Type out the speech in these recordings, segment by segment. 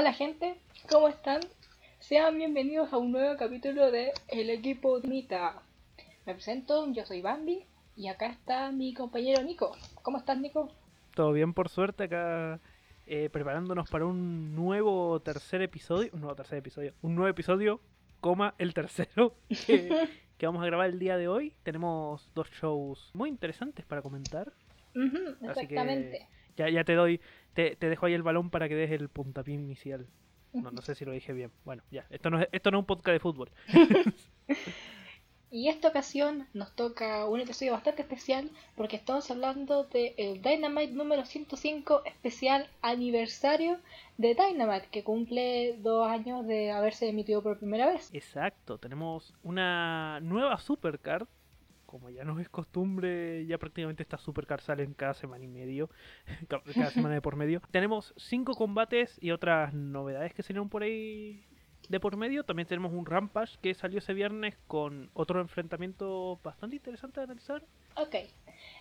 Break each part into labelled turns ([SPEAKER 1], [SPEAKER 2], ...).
[SPEAKER 1] Hola gente, ¿cómo están? Sean bienvenidos a un nuevo capítulo de El equipo Mita. Me presento, yo soy Bambi y acá está mi compañero Nico. ¿Cómo estás Nico?
[SPEAKER 2] Todo bien por suerte acá eh, preparándonos para un nuevo tercer episodio, un nuevo tercer episodio, un nuevo episodio, coma el tercero que, que vamos a grabar el día de hoy. Tenemos dos shows muy interesantes para comentar.
[SPEAKER 1] Ujú,
[SPEAKER 2] Así que
[SPEAKER 1] exactamente.
[SPEAKER 2] ya, ya te doy, te, te dejo ahí el balón para que des el puntapié inicial. No, no sé si lo dije bien. Bueno, ya, esto no es, esto no es un podcast de fútbol.
[SPEAKER 1] Y esta ocasión nos toca un episodio bastante especial porque estamos hablando del Dynamite número 105 especial aniversario de Dynamite que cumple dos años de haberse emitido por primera vez.
[SPEAKER 2] Exacto, tenemos una nueva supercard. Como ya no es costumbre, ya prácticamente estas supercards salen cada semana y medio, ca- cada semana de por medio. Tenemos cinco combates y otras novedades que salieron por ahí de por medio. También tenemos un Rampage que salió ese viernes con otro enfrentamiento bastante interesante de analizar.
[SPEAKER 1] Ok,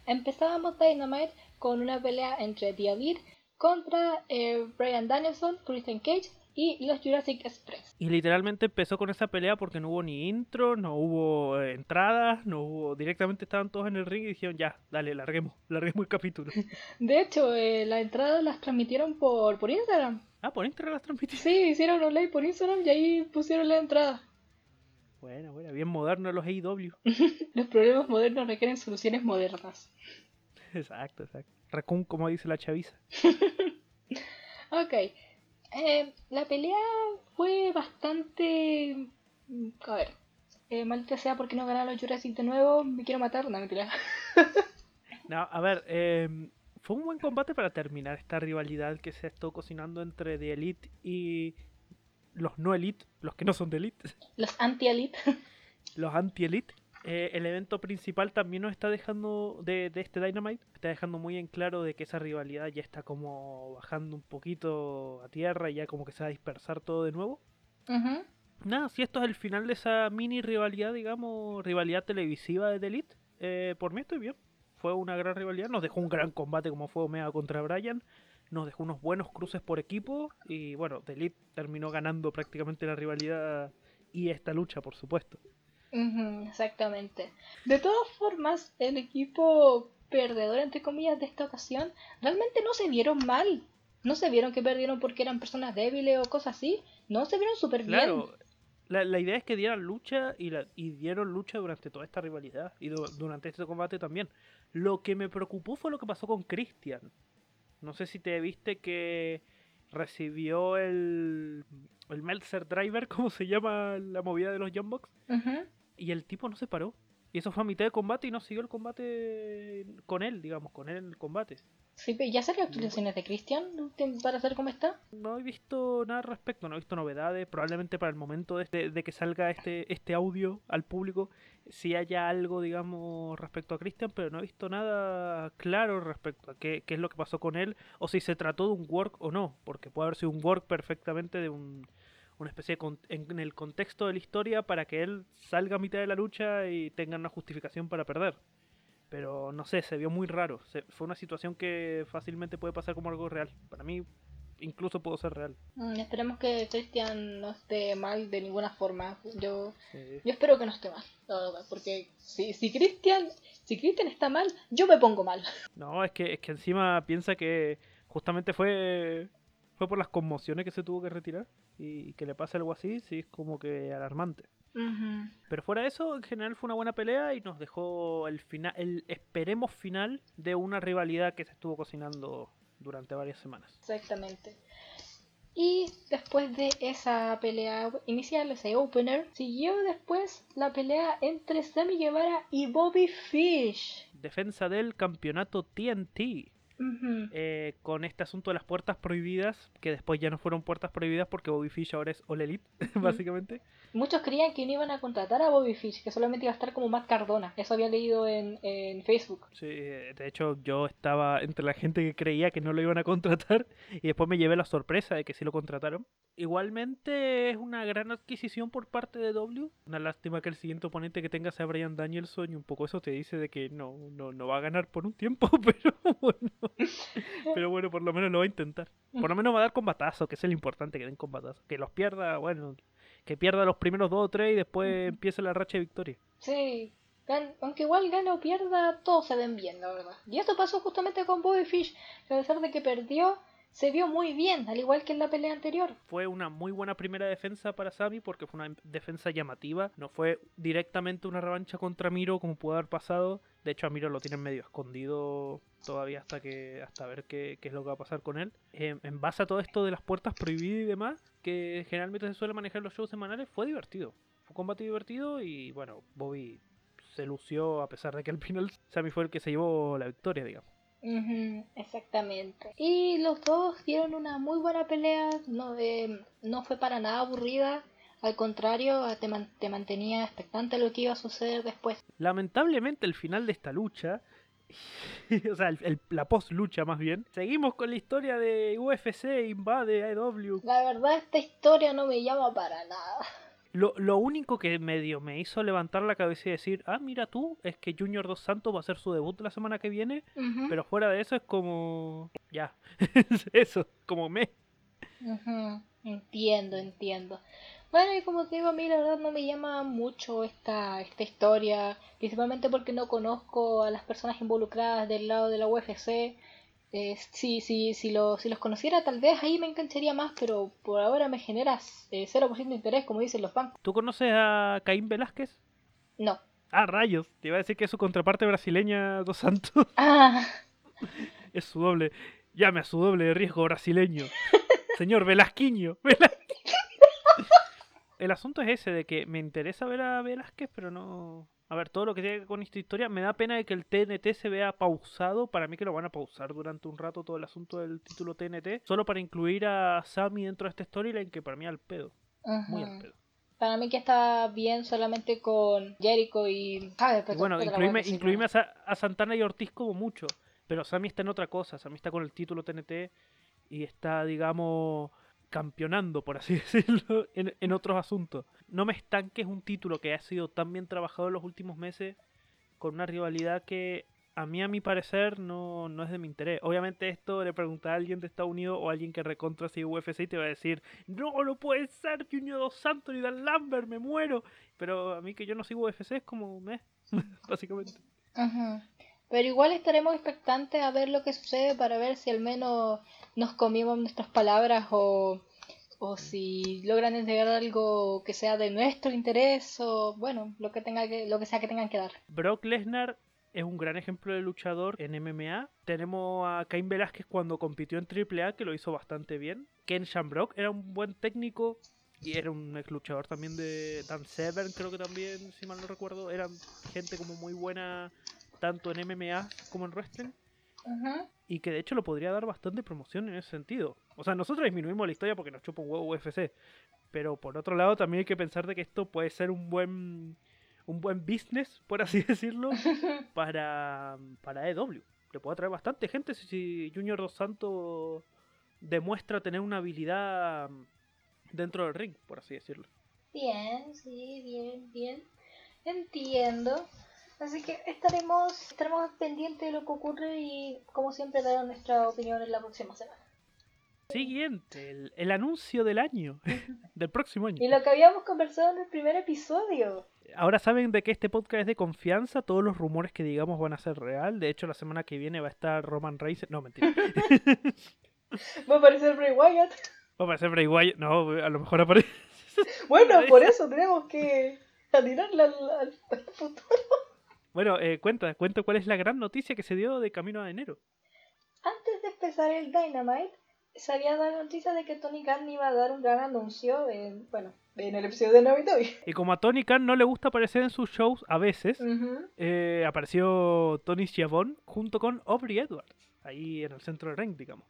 [SPEAKER 1] empezábamos Dynamite con una pelea entre The Elite contra eh, Brian Danielson, Christian Cage y los Jurassic Express.
[SPEAKER 2] Y literalmente empezó con esa pelea porque no hubo ni intro, no hubo eh, entradas, no hubo. Directamente estaban todos en el ring y dijeron ya, dale, larguemos, larguemos el capítulo.
[SPEAKER 1] De hecho, eh, las entradas las transmitieron por, por Instagram.
[SPEAKER 2] Ah, por Instagram las transmití.
[SPEAKER 1] Sí, hicieron un live por Instagram y ahí pusieron la entrada.
[SPEAKER 2] Bueno, bueno, bien moderno los AEW.
[SPEAKER 1] Los problemas modernos requieren soluciones modernas.
[SPEAKER 2] exacto, exacto. Raccoon, como dice la chaviza.
[SPEAKER 1] Ok, eh, la pelea fue bastante... A ver, eh, maldita sea porque no ganaron los Jurassic de nuevo, me quiero matar, no mentira.
[SPEAKER 2] No, a ver, eh, fue un buen combate para terminar esta rivalidad que se estado cocinando entre The Elite y los no Elite, los que no son de Elite,
[SPEAKER 1] Los anti-elite.
[SPEAKER 2] los anti-Elite. Eh, el evento principal también nos está dejando de, de este Dynamite, está dejando muy en claro de que esa rivalidad ya está como bajando un poquito a tierra y ya como que se va a dispersar todo de nuevo. Nada, si esto es el final de esa mini rivalidad, digamos, rivalidad televisiva de The Elite, eh, por mí estoy bien. Fue una gran rivalidad, nos dejó un gran combate como fue Omega contra Bryan, nos dejó unos buenos cruces por equipo y bueno, The Elite terminó ganando prácticamente la rivalidad y esta lucha, por supuesto.
[SPEAKER 1] Exactamente. De todas formas, el equipo perdedor, entre comillas, de esta ocasión, realmente no se vieron mal. No se vieron que perdieron porque eran personas débiles o cosas así. No, se vieron súper bien.
[SPEAKER 2] Claro, la, la idea es que dieran lucha y, la, y dieron lucha durante toda esta rivalidad y du- durante este combate también. Lo que me preocupó fue lo que pasó con Christian. No sé si te viste que recibió el, el Meltzer Driver, como se llama la movida de los Jumbox,
[SPEAKER 1] Ujú.
[SPEAKER 2] Y el tipo no se paró. Y eso fue a mitad de combate y no siguió el combate con él, digamos, con él en el combate.
[SPEAKER 1] Sí, pero ya salió actualizaciones de Christian para saber cómo está.
[SPEAKER 2] No he visto nada al respecto, no he visto novedades. Probablemente para el momento de, de- de que salga este, este audio al público, si haya algo, digamos, respecto a Christian, pero no he visto nada claro respecto a qué, qué es lo que pasó con él, o si se trató de un work o no, porque puede haber sido un work perfectamente de un, una especie de en, el contexto de la historia para que él salga a mitad de la lucha y tenga una justificación para perder. Pero no sé, se vio muy raro. Se- fue una situación que fácilmente puede pasar como algo real. Para mí, incluso pudo ser real.
[SPEAKER 1] Mm, esperemos que Christian no esté mal de ninguna forma. Yo,
[SPEAKER 2] Sí.
[SPEAKER 1] yo espero que no esté mal, porque si, si Christian, si Christian está mal, yo me pongo mal.
[SPEAKER 2] No, es que, es que encima piensa que justamente fue fue por las conmociones que se tuvo que retirar y que le pase algo así, sí es como que alarmante. Pero fuera de eso, en general fue una buena pelea y nos dejó el final, el esperemos final de una rivalidad que se estuvo cocinando durante varias semanas.
[SPEAKER 1] Exactamente. Y después de esa pelea inicial, ese opener, siguió después la pelea entre Sammy Guevara y Bobby Fish.
[SPEAKER 2] Defensa del campeonato TNT.
[SPEAKER 1] Ujú.
[SPEAKER 2] eh, con este asunto de las puertas prohibidas, que después ya no fueron puertas prohibidas porque Bobby Fish ahora es All Elite, básicamente.
[SPEAKER 1] Muchos creían que no iban a contratar a Bobby Fish, que solamente iba a estar como Matt Cardona. Eso había leído en, en Facebook.
[SPEAKER 2] Sí, eh, de hecho yo estaba entre la gente que creía que no lo iban a contratar y después me llevé la sorpresa de que sí lo contrataron. Igualmente es una gran adquisición por parte de W. Una lástima que el siguiente oponente que tenga sea Brian Danielson y un poco eso te dice de que no, no, no va a ganar por un tiempo, pero bueno. Pero bueno, por lo menos lo va a intentar. Por lo menos va a dar combatazo, que es el importante que den combatazo. Que los pierda, bueno, que pierda los primeros dos o tres y después empiece la racha de victoria.
[SPEAKER 1] Sí, aunque igual gane o pierda, todos se ven bien, la verdad. Y esto pasó justamente con Bobby Fish, que a pesar de que perdió, se vio muy bien, al igual que en la pelea anterior.
[SPEAKER 2] Fue una muy buena primera defensa para Sami porque fue una defensa llamativa. No fue directamente una revancha contra Miro como pudo haber pasado. De hecho, a Miro lo tienen medio escondido todavía hasta que hasta ver qué, es lo que va a pasar con él. en base a todo esto de las puertas prohibidas y demás, que generalmente se suele manejar en los shows semanales, fue divertido. Fue un combate divertido y bueno, Bobby se lució a pesar de que al final Sami fue el que se llevó la victoria, digamos
[SPEAKER 1] exactamente. Y los dos dieron una muy buena pelea, no, eh, no fue para nada aburrida. Al contrario, te, te, mantenía expectante lo que iba a suceder después.
[SPEAKER 2] Lamentablemente el final de esta lucha, o sea, la post lucha más bien, seguimos con la historia de UFC invade AEW.
[SPEAKER 1] La verdad esta historia no me llama para nada.
[SPEAKER 2] Lo, lo, único que medio me hizo levantar la cabeza y decir, ah, mira tú, es que Junior Dos Santos va a hacer su debut la semana que viene, pero fuera de eso es como, ya, eso, como me.
[SPEAKER 1] Entiendo, entiendo. Bueno, y como te digo, a mí la verdad no me llama mucho esta, esta historia, principalmente porque no conozco a las personas involucradas del lado de la UFC. Eh, sí, sí, si, lo, si los conociera tal vez ahí me engancharía más, pero por ahora me generas eh, 0% de interés, como dicen los fans.
[SPEAKER 2] ¿Tú conoces a Caín Velázquez?
[SPEAKER 1] No.
[SPEAKER 2] Ah, rayos. Te iba a decir que es su contraparte brasileña Dos Santos.
[SPEAKER 1] Ah.
[SPEAKER 2] Es su doble. Llame a su doble de riesgo brasileño. Señor Velasquiño. El asunto es ese, de que me interesa ver a Velázquez, pero no a ver, todo lo que tiene que ver con esta historia, me da pena de que el TNT se vea pausado. Para mí que lo van a pausar durante un rato todo el asunto del título TNT, solo para incluir a Sammy dentro de esta storyline que para mí al pedo. Muy al pedo.
[SPEAKER 1] Para mí que está bien solamente con Jericho y...
[SPEAKER 2] bueno, incluirme, a, Santana y Ortiz como mucho. Pero Sammy está en otra cosa. Sammy está con el título TNT y está, digamos, campeonando, por así decirlo, en, otros asuntos. No me estanques un título que ha sido tan bien trabajado en los últimos meses con una rivalidad que a mí, a mi parecer, no, no es de mi interés. Obviamente esto le pregunta a alguien de Estados Unidos o a alguien que recontra si UFC y te va a decir, no, no puede ser Junior Dos Santos ni Dan Lambert, me muero. Pero a mí que yo no sigo UFC es como, me, básicamente.
[SPEAKER 1] Pero igual estaremos expectantes a ver lo que sucede para ver si al menos nos comimos nuestras palabras o, o si logran entregar algo que sea de nuestro interés o bueno, lo que tenga que, lo que sea que tengan que dar.
[SPEAKER 2] Brock Lesnar es un gran ejemplo de luchador en MMA. Tenemos a Cain Velázquez cuando compitió en AAA, que lo hizo bastante bien. Ken Shamrock era un buen técnico y era un ex luchador también de Dan Severn, creo que también, si mal no recuerdo. Eran gente como muy buena tanto en MMA como en wrestling. Y que de hecho lo podría dar bastante promoción en ese sentido. O sea, nosotros disminuimos la historia porque nos chupa un huevo UFC. Pero por otro lado también hay que pensar de que esto puede ser un buen un buen business, por así decirlo, para, para EW. Le puede atraer bastante gente si Junior Dos Santos demuestra tener una habilidad dentro del ring, por así decirlo.
[SPEAKER 1] Bien, sí, bien, bien. Entiendo. Así que estaremos, estaremos pendientes de lo que ocurre y como siempre daremos nuestra opinión en la próxima semana.
[SPEAKER 2] Siguiente, el, anuncio del año, del próximo año.
[SPEAKER 1] Y lo que habíamos conversado en el primer episodio.
[SPEAKER 2] Ahora saben de que este podcast es de confianza, todos los rumores que digamos van a ser real. De hecho, la semana que viene va a estar Roman Reigns. No, mentira.
[SPEAKER 1] va a aparecer Bray Wyatt.
[SPEAKER 2] Va a aparecer Bray Wyatt. No, a lo mejor aparece.
[SPEAKER 1] bueno, por eso tenemos que atirarle al futuro.
[SPEAKER 2] Bueno, eh, cuenta, cuenta cuál es la gran noticia que se dio de camino a enero.
[SPEAKER 1] Antes de empezar el Dynamite, se había dado la noticia de que Tony Khan iba a dar un gran anuncio en, bueno, en el episodio de Navidad.
[SPEAKER 2] Y como a Tony Khan no le gusta aparecer en sus shows a veces, eh, apareció Tony Schiavone junto con Aubrey Edwards, ahí en el centro del ring, digamos.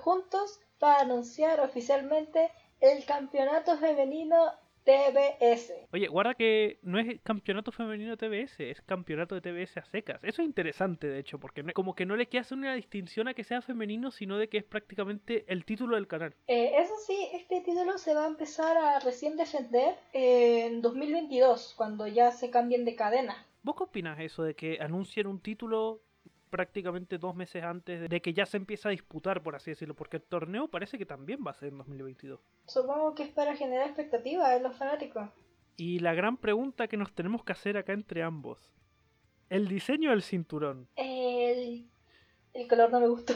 [SPEAKER 1] juntos para anunciar oficialmente el campeonato femenino TBS.
[SPEAKER 2] Oye, guarda que no es campeonato femenino TBS, es campeonato de TBS a secas. Eso es interesante, de hecho, porque como que no le queda hacer una distinción a que sea femenino, sino de que es prácticamente el título del canal.
[SPEAKER 1] Eh, eso sí, este título se va a empezar a recién defender en 2022, cuando ya se cambien de cadena.
[SPEAKER 2] ¿Vos qué opinas eso de que anuncien un título prácticamente dos meses antes de que ya se empieza a disputar, por así decirlo, porque el torneo parece que también va a ser en 2022.
[SPEAKER 1] Supongo que es para generar expectativas en los fanáticos.
[SPEAKER 2] Y la gran pregunta que nos tenemos que hacer acá entre ambos. El diseño del cinturón.
[SPEAKER 1] El, el color no me gustó.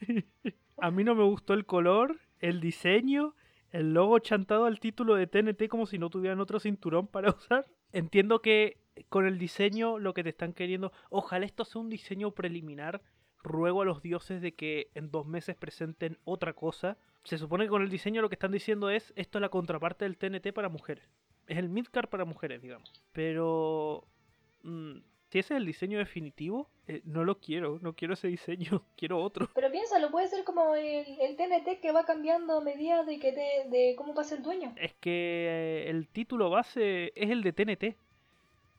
[SPEAKER 2] a mí no me gustó el color, el diseño, el logo chantado al título de TNT como si no tuvieran otro cinturón para usar. Entiendo que con el diseño lo que te están queriendo, ojalá esto sea un diseño preliminar. Ruego a los dioses de que en dos meses presenten otra cosa. Se supone que con el diseño lo que están diciendo es esto es la contraparte del TNT para mujeres. Es el midcar para mujeres, digamos. Pero mm, si ese es el diseño definitivo, eh, no lo quiero, no quiero ese diseño, quiero otro.
[SPEAKER 1] Pero piénsalo, puede ser como el, el TNT que va cambiando a medida de, que de cómo pasa el dueño.
[SPEAKER 2] Es que eh, el título base es el de TNT.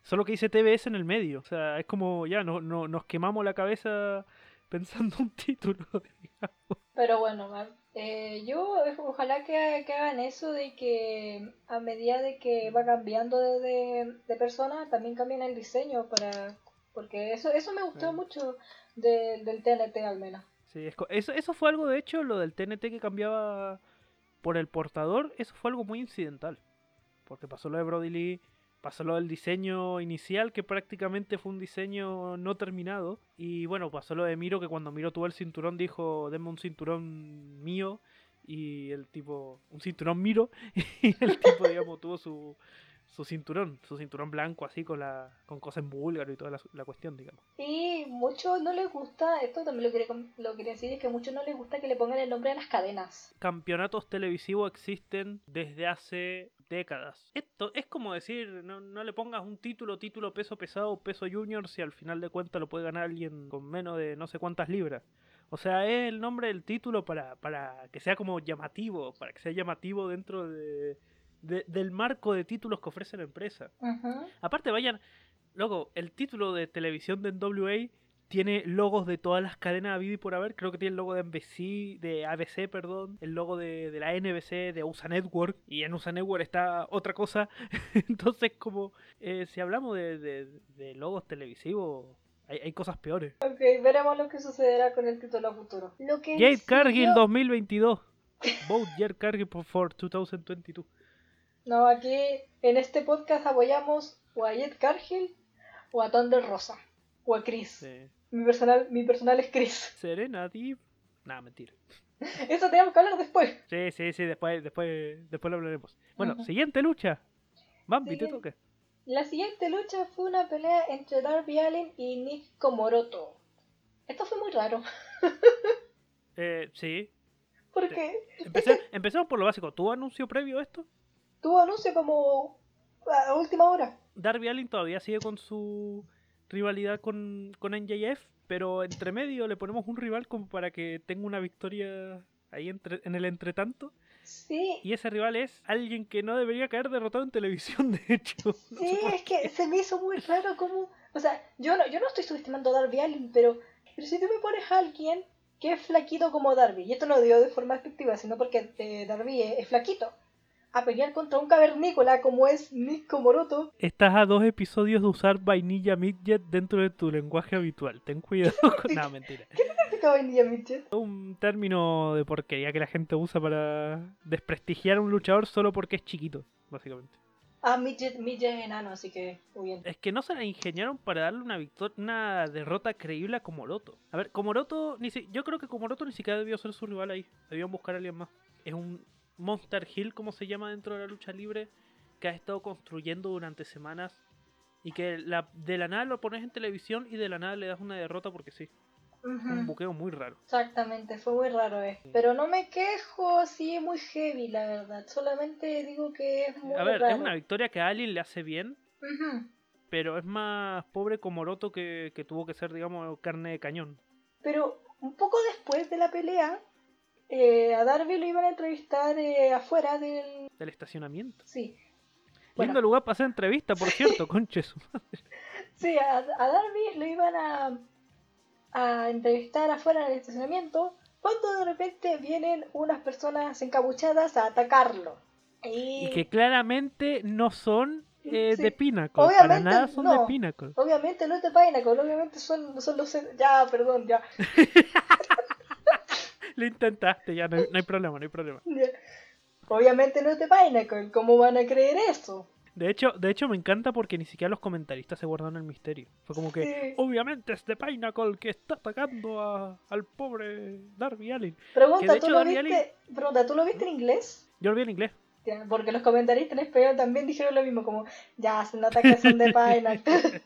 [SPEAKER 2] Solo que dice TBS en el medio. O sea, es como ya no, no, nos quemamos la cabeza pensando un título, digamos.
[SPEAKER 1] Pero bueno, eh, yo ojalá que, hagan eso de que a medida de que va cambiando de, de, persona, también cambien el diseño para... Porque eso, eso me gustó mucho del TNT al menos.
[SPEAKER 2] Sí, eso, eso fue algo, de hecho, lo del TNT que cambiaba por el portador, eso fue algo muy incidental. Porque pasó lo de Brody Lee pasó lo del diseño inicial, que prácticamente fue un diseño no terminado. Y bueno, pasó lo de Miro, que cuando Miro tuvo el cinturón dijo, denme un cinturón mío. Y el tipo, un cinturón Miro. Y el tipo, digamos, tuvo su, su cinturón, su cinturón blanco así con la con cosas en búlgaro y toda la, cuestión, digamos.
[SPEAKER 1] Y muchos no les gusta, esto también lo quería, lo quería decir, es que a muchos no les gusta que le pongan el nombre a las cadenas.
[SPEAKER 2] Campeonatos televisivos existen desde hace décadas. Esto es como decir, no, no le pongas un título, título peso pesado, peso junior, si al final de cuentas lo puede ganar alguien con menos de no sé cuántas libras. O sea, es el nombre del título para, para que sea como llamativo, para que sea llamativo dentro de del marco de títulos que ofrece la empresa. Aparte, vayan, luego, el título de televisión de NWA tiene logos de todas las cadenas a y por haber. Creo que tiene el logo de NBC, de ABC, perdón, el logo de, la NBC, de USA Network, y en USA Network está otra cosa. Entonces, como eh, si hablamos de, logos televisivos, hay, cosas peores.
[SPEAKER 1] Ok, veremos lo que sucederá con el título futuro. Lo que
[SPEAKER 2] Jade Cargill 2022. Vote Jade Cargill for 2022.
[SPEAKER 1] No, aquí en este podcast apoyamos o a Jet Cargill o a Thunder Rosa o a Chris. Mi, personal, mi personal es Chris.
[SPEAKER 2] Serena Deep. Nada, mentira.
[SPEAKER 1] Eso tenemos que hablar después.
[SPEAKER 2] Sí, sí, sí, después, después, después lo hablaremos. Bueno, siguiente lucha. Bambi, te toca.
[SPEAKER 1] La siguiente lucha fue una pelea entre Darby Allin y Nick Komoroto. Esto fue muy raro.
[SPEAKER 2] eh, sí.
[SPEAKER 1] ¿Por qué?
[SPEAKER 2] empecemos por lo básico. ¿Tuvo anuncio previo a esto?
[SPEAKER 1] tuvo anuncio como a última hora.
[SPEAKER 2] Darby Allin todavía sigue con su rivalidad con, con NJF, pero entre medio le ponemos un rival como para que tenga una victoria ahí entre, en el entretanto.
[SPEAKER 1] Sí.
[SPEAKER 2] Y ese rival es alguien que no debería caer derrotado en televisión, de hecho.
[SPEAKER 1] Sí, es que se me hizo muy raro como... O sea, yo no, yo no estoy subestimando a Darby Allin, pero, pero si tú me pones a alguien que es flaquito como Darby, y esto no lo digo de forma efectiva, sino porque eh, Darby es flaquito, a pelear contra un cavernícola como es Nico Moroto.
[SPEAKER 2] Estás a dos episodios de usar vainilla midget dentro de tu lenguaje habitual. Ten cuidado con... no, mentira.
[SPEAKER 1] ¿Qué significa vainilla midget?
[SPEAKER 2] Un término de porquería que la gente usa para desprestigiar a un luchador solo porque es chiquito, básicamente.
[SPEAKER 1] Ah, midget, midget es enano, así que muy bien.
[SPEAKER 2] Es que no se la ingeniaron para darle una victoria, una derrota creíble a Komoroto. A ver, Komoroto, ni si... yo creo que Komoroto ni siquiera debió ser su rival ahí. Debían buscar a alguien más. Es un Monster Hill, como se llama dentro de la lucha libre, que has estado construyendo durante semanas y que la, de la nada lo pones en televisión y de la nada le das una derrota porque sí. Un buqueo muy raro.
[SPEAKER 1] Exactamente, fue muy raro eh. Pero no me quejo, sí es muy heavy, la verdad. Solamente digo que es muy
[SPEAKER 2] A ver, es una victoria que a alguien le hace bien. Pero es más pobre como Roto que, que tuvo que ser, digamos, carne de cañón.
[SPEAKER 1] Pero un poco después de la pelea, eh, a Darby lo iban a entrevistar eh, afuera del...
[SPEAKER 2] Del estacionamiento.
[SPEAKER 1] Sí.
[SPEAKER 2] Lindo lugar para hacer entrevista, por cierto, conche su madre.
[SPEAKER 1] Sí, a, Darby lo iban a, a entrevistar afuera del estacionamiento cuando de repente vienen unas personas encapuchadas a atacarlo.
[SPEAKER 2] Y, que claramente no son eh,
[SPEAKER 1] Sí.
[SPEAKER 2] de Pinnacle. Para
[SPEAKER 1] Obviamente
[SPEAKER 2] nada son
[SPEAKER 1] no.
[SPEAKER 2] de Pinnacle.
[SPEAKER 1] Obviamente no es de Pinnacle, obviamente son, son los... Ya, perdón, ya.
[SPEAKER 2] Lo intentaste, ya no hay, no hay problema, no hay problema.
[SPEAKER 1] Obviamente no es de Pinnacle, ¿cómo van a creer eso?
[SPEAKER 2] De hecho, de hecho me encanta porque ni siquiera los comentaristas se guardaron el misterio. Fue como que,
[SPEAKER 1] Sí.
[SPEAKER 2] obviamente es de Pinnacle que está atacando a- al pobre Darby Allin.
[SPEAKER 1] Pregunta,
[SPEAKER 2] de
[SPEAKER 1] ¿tú lo
[SPEAKER 2] Darby
[SPEAKER 1] viste? Pregunta, ¿tú lo viste en inglés?
[SPEAKER 2] Yo lo vi en inglés.
[SPEAKER 1] Porque los comentaristas en español también dijeron lo mismo, como, ya, se nota que son de Pinnacle.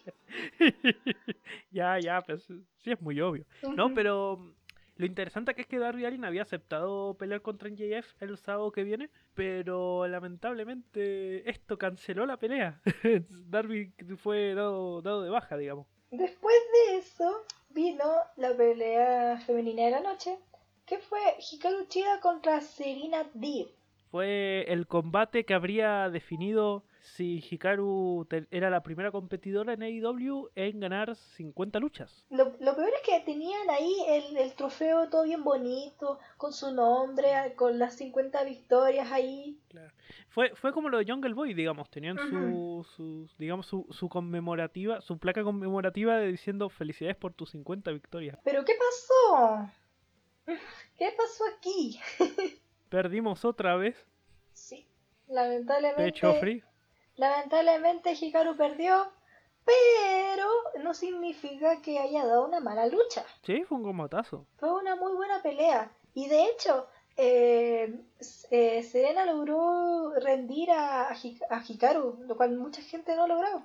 [SPEAKER 2] ya, ya, pues sí es muy obvio. No, pero lo interesante que es que Darby Allin había aceptado pelear contra NJF el sábado que viene, pero lamentablemente esto canceló la pelea. Darby fue dado, dado de baja, digamos.
[SPEAKER 1] Después de eso, vino la pelea femenina de la noche, que fue Hikaru Chida contra Serena Deeb.
[SPEAKER 2] Fue el combate que habría definido si Hikaru era la primera competidora en AEW en ganar 50 luchas.
[SPEAKER 1] Lo, lo peor es que tenían ahí el, el trofeo todo bien bonito, con su nombre, con las 50 victorias ahí.
[SPEAKER 2] Fue, fue como lo de Jungle Boy, digamos, tenían su, su- digamos, su, su conmemorativa, su placa conmemorativa de diciendo felicidades por tus 50 victorias.
[SPEAKER 1] Pero ¿qué pasó? ¿Qué pasó aquí?
[SPEAKER 2] Perdimos otra vez,
[SPEAKER 1] Sí, lamentablemente,
[SPEAKER 2] pecho free.
[SPEAKER 1] Lamentablemente Hikaru perdió, pero no significa que haya dado una mala lucha.
[SPEAKER 2] Sí, fue un combatazo.
[SPEAKER 1] Fue una muy buena pelea. Y de hecho, eh, eh, Serena logró rendir a, a Hi- a Hikaru, lo cual mucha gente no ha logrado.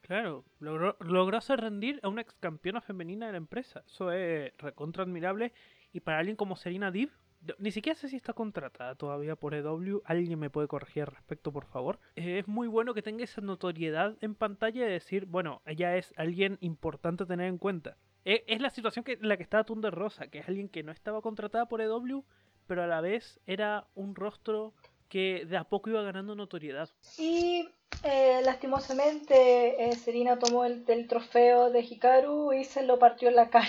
[SPEAKER 2] Claro, logró, logró hacer rendir a una ex campeona femenina de la empresa. Eso es recontra admirable. Y para alguien como Serena yo ni siquiera sé si está contratada todavía por EW. Alguien me puede corregir al respecto, por favor. Eh, es muy bueno que tenga esa notoriedad en pantalla de decir, bueno, ella es alguien importante a tener en cuenta. E- Es, la situación que la que está Thunder Rosa, que es alguien que no estaba contratada por EW, pero a la vez era un rostro que de a poco iba ganando notoriedad.
[SPEAKER 1] Y eh, lastimosamente eh, Serena tomó el, el trofeo de Hikaru y se lo partió en la cara.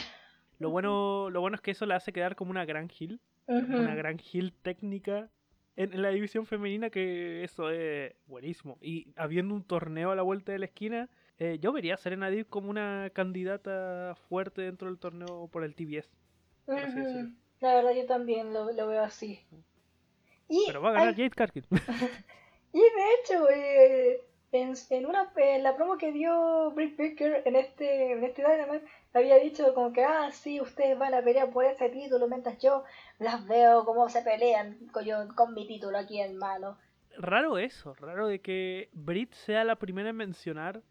[SPEAKER 2] Lo bueno, lo bueno es que eso la hace quedar como una gran heel. Una gran heel técnica en, en la división femenina que eso es buenísimo. Y habiendo un torneo a la vuelta de la esquina, eh, yo vería a Serena Deeb como una candidata fuerte dentro del torneo por el TBS. por.
[SPEAKER 1] La verdad yo también lo, lo veo así. Y,
[SPEAKER 2] Pero va a ganar
[SPEAKER 1] hay-
[SPEAKER 2] Jade Cargill.
[SPEAKER 1] y de hecho, eh, en, una en la promo que dio Britt Baker en este, en este Dynamite, había dicho como que, ah, sí, ustedes van a pelear por ese título, mientras yo las veo como se pelean con, yo, con mi título aquí en mano.
[SPEAKER 2] raro eso, raro de que Britt sea la primera en mencionar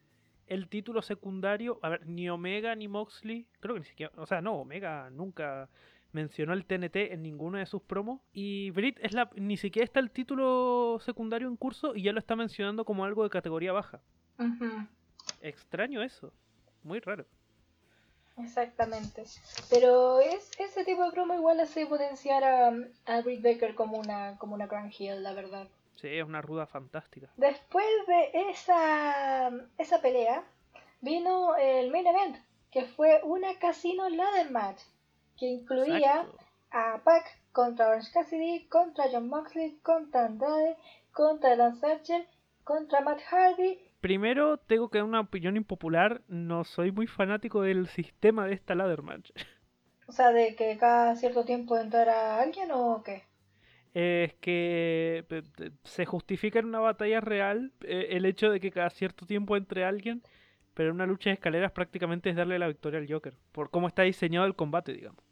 [SPEAKER 2] el título secundario. A ver, ni Omega ni Moxley, creo que ni siquiera, o sea, no, Omega nunca mencionó el TNT en ninguno de sus promos. Y Britt es la, ni siquiera está el título secundario en curso y ya lo está mencionando como algo de categoría baja. Extraño eso, muy raro.
[SPEAKER 1] Exactamente. Pero es, ese tipo de promo igual hace potenciar a, a Britt Baker como una, como una Grand Heel, la verdad.
[SPEAKER 2] Sí, es una ruda fantástica.
[SPEAKER 1] Después de esa, esa pelea, vino el main event, que fue una Casino Ladder Match, que incluía
[SPEAKER 2] Exacto.
[SPEAKER 1] a Pac contra Orange Cassidy, contra John Moxley, contra Andrade, contra Lance Archer, contra Matt Hardy.
[SPEAKER 2] Primero tengo que dar una opinión impopular, no soy muy fanático del sistema de esta ladder match.
[SPEAKER 1] O sea, de que cada cierto tiempo entrara alguien o qué.
[SPEAKER 2] es que se justifica en una batalla real eh, el hecho de que cada cierto tiempo entre alguien, pero en una lucha de escaleras prácticamente es darle la victoria al Joker, por cómo está diseñado el combate, digamos.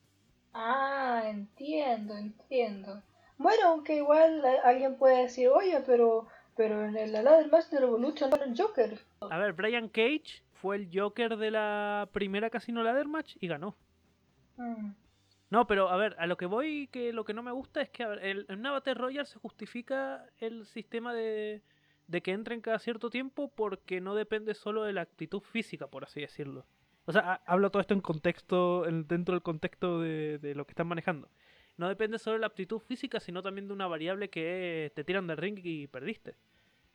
[SPEAKER 1] Ah, entiendo, entiendo. Bueno, aunque igual eh, alguien puede decir, oye, pero, pero en el Ladder Match de Revolution no era el Joker.
[SPEAKER 2] A ver, Brian Cage fue el Joker de la primera Casino Ladder Match y ganó.
[SPEAKER 1] Mm.
[SPEAKER 2] No, pero a ver, a lo que voy, que lo que no me gusta es que a ver, el- en una Battle Royale se justifica el sistema de, de que entren cada cierto tiempo porque no depende solo de la actitud física, por así decirlo. O sea, ha- hablo todo esto en contexto, en- dentro del contexto de, de lo que están manejando. No depende solo de la aptitud física, sino también de una variable que te tiran del ring y perdiste.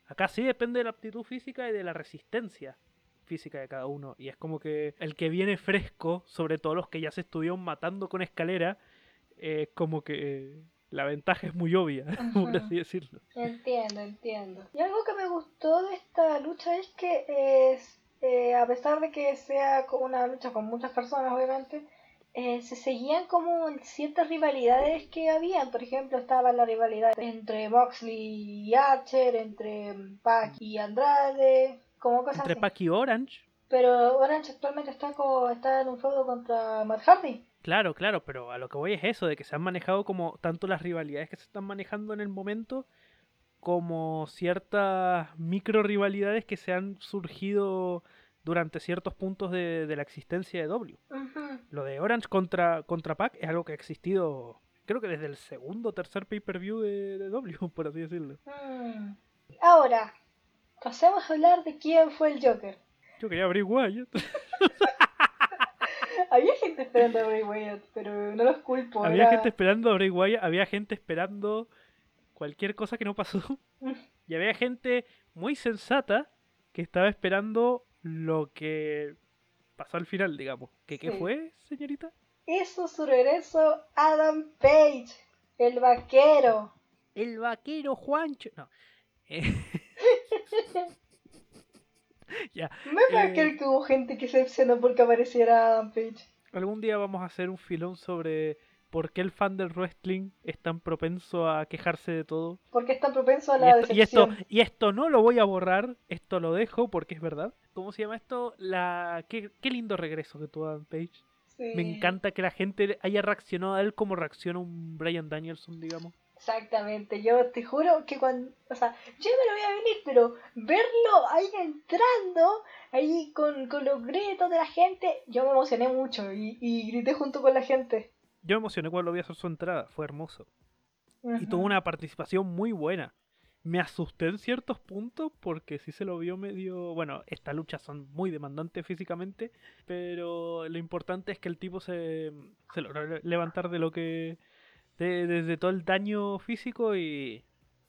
[SPEAKER 2] Acá sí depende de la aptitud física y de la resistencia física de cada uno. Y es como que el que viene fresco, sobre todo los que ya se estuvieron matando con escalera, es como que La ventaja es muy obvia, por así decirlo.
[SPEAKER 1] Entiendo, entiendo. Y algo que me gustó de esta lucha es que es, eh, a pesar de que sea una lucha con muchas personas, obviamente, eh, se seguían como ciertas rivalidades que habían. Por ejemplo, estaba la rivalidad entre Moxley y Archer, entre Pac y Andrade, como cosas
[SPEAKER 2] Entre
[SPEAKER 1] así.
[SPEAKER 2] Pac y Orange,
[SPEAKER 1] Pero Orange actualmente está, co- está en un feudo contra Matt Hardy.
[SPEAKER 2] claro, claro, pero a lo que voy es eso, de que se han manejado como tanto las rivalidades que se están manejando en el momento, como ciertas micro rivalidades que se han surgido durante ciertos puntos de, de la existencia de W. Lo de Orange contra, contra Pac es algo que ha existido, creo que desde el segundo o tercer pay-per-view de, de W, por así decirlo.
[SPEAKER 1] Mm. Ahora, pasemos a hablar de quién fue el Joker.
[SPEAKER 2] Yo quería abrir Wyatt.
[SPEAKER 1] Había gente esperando a Bray Wyatt, pero no los culpo.
[SPEAKER 2] había
[SPEAKER 1] era-
[SPEAKER 2] gente esperando a Bray Wyatt, había gente esperando cualquier cosa que no pasó.
[SPEAKER 1] Mm.
[SPEAKER 2] Y había gente muy sensata que estaba esperando lo que pasó al final, digamos. ¿Qué, qué
[SPEAKER 1] Sí.
[SPEAKER 2] fue, señorita?
[SPEAKER 1] Hizo su regreso Adam Page, el vaquero.
[SPEAKER 2] El vaquero Juancho. No. Eh, ya.
[SPEAKER 1] Me puedo
[SPEAKER 2] Eh.
[SPEAKER 1] que hubo gente que se decepcionó porque apareciera Adam Page.
[SPEAKER 2] Algún día vamos a hacer un filón sobre por qué el fan del wrestling es tan propenso a quejarse de todo.
[SPEAKER 1] Porque está propenso a
[SPEAKER 2] Y
[SPEAKER 1] la
[SPEAKER 2] esto, y, esto,
[SPEAKER 1] decepción.
[SPEAKER 2] y esto no lo voy a borrar, esto lo dejo porque es verdad. ¿Cómo se llama esto? La Qué, qué lindo regreso que tuvo Adam Page.
[SPEAKER 1] Sí.
[SPEAKER 2] Me encanta que la gente haya reaccionado a él como reacciona un Brian Danielson, digamos.
[SPEAKER 1] Exactamente, yo te juro que cuando, o sea, yo me lo voy a venir, pero verlo ahí entrando, ahí con, con los gritos de la gente, yo me emocioné mucho y, y grité junto con la gente.
[SPEAKER 2] Yo me emocioné cuando lo vi hacer su entrada, fue hermoso. Y tuvo una participación muy buena. Me asusté en ciertos puntos porque sí se lo vio medio... Bueno, estas luchas son muy demandantes físicamente, pero lo importante es que el tipo se, se logró le- levantar de lo que... de- Desde todo el daño físico y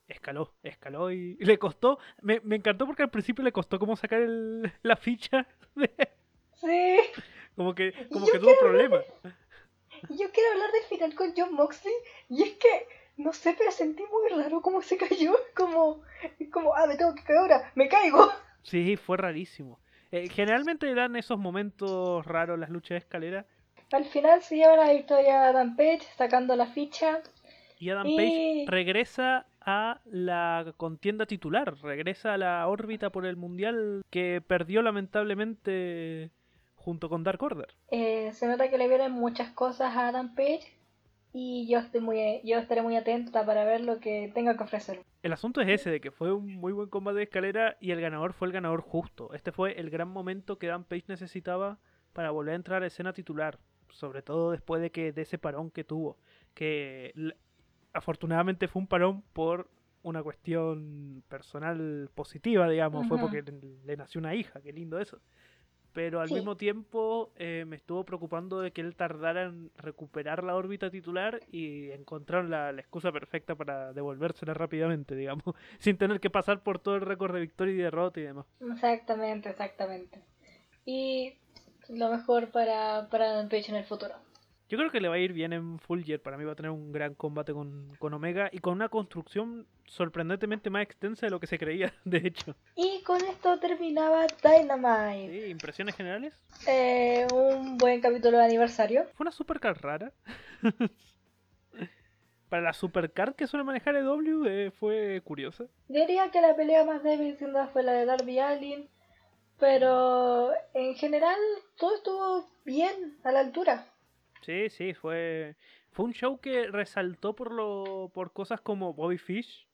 [SPEAKER 2] escaló, escaló y, y le costó... Me, me encantó porque al principio le costó como sacar el- la ficha, de-
[SPEAKER 1] Sí,
[SPEAKER 2] como que, como
[SPEAKER 1] Yo
[SPEAKER 2] que tuvo problemas.
[SPEAKER 1] Y yo quiero hablar del final con John Moxley, y es que, no sé, pero sentí muy raro cómo se cayó, como, como, ah, me tengo que caer ahora, me caigo.
[SPEAKER 2] Sí, fue rarísimo. Eh, generalmente dan esos momentos raros las luchas de escalera
[SPEAKER 1] Al final se lleva la victoria a Adam Page, sacando la ficha.
[SPEAKER 2] Y Adam
[SPEAKER 1] Y-
[SPEAKER 2] Page regresa a la contienda titular, regresa a la órbita por el mundial que perdió lamentablemente junto con Dark Order.
[SPEAKER 1] Eh, se nota que le vienen muchas cosas a Adam Page y yo estoy muy yo estaré muy atenta para ver lo que tenga que ofrecer.
[SPEAKER 2] El asunto es ese, de que fue un muy buen combate de escalera y el ganador fue el ganador justo. Este fue el gran momento que Dan Page necesitaba para volver a entrar a la escena titular, sobre todo después de que de ese parón que tuvo, que afortunadamente fue un parón por una cuestión personal positiva, digamos, fue porque le, le nació una hija, qué lindo eso. Pero al
[SPEAKER 1] Sí.
[SPEAKER 2] mismo tiempo eh, me estuvo preocupando de que él tardara en recuperar la órbita titular y encontrar la, la excusa perfecta para devolvérsela rápidamente, digamos, sin tener que pasar por todo el récord de victoria y derrota y demás.
[SPEAKER 1] Exactamente, exactamente. Y lo mejor para, para Adam Page en el futuro.
[SPEAKER 2] Yo creo que le va a ir bien en Full Gear. Para mí va a tener un gran combate con, con Omega y con una construcción sorprendentemente más extensa de lo que se creía, de hecho.
[SPEAKER 1] Y con esto terminaba Dynamite.
[SPEAKER 2] Sí, impresiones generales.
[SPEAKER 1] Eh, un buen capítulo de aniversario.
[SPEAKER 2] Fue una supercard rara. Para la supercard que suele manejar EW eh, fue curiosa.
[SPEAKER 1] Diría que la pelea más débil sin duda fue la de Darby Allin. Pero en general todo estuvo bien, a la altura.
[SPEAKER 2] Sí, sí, fue, fue un show que resaltó por, lo, por cosas como Bobby Fish,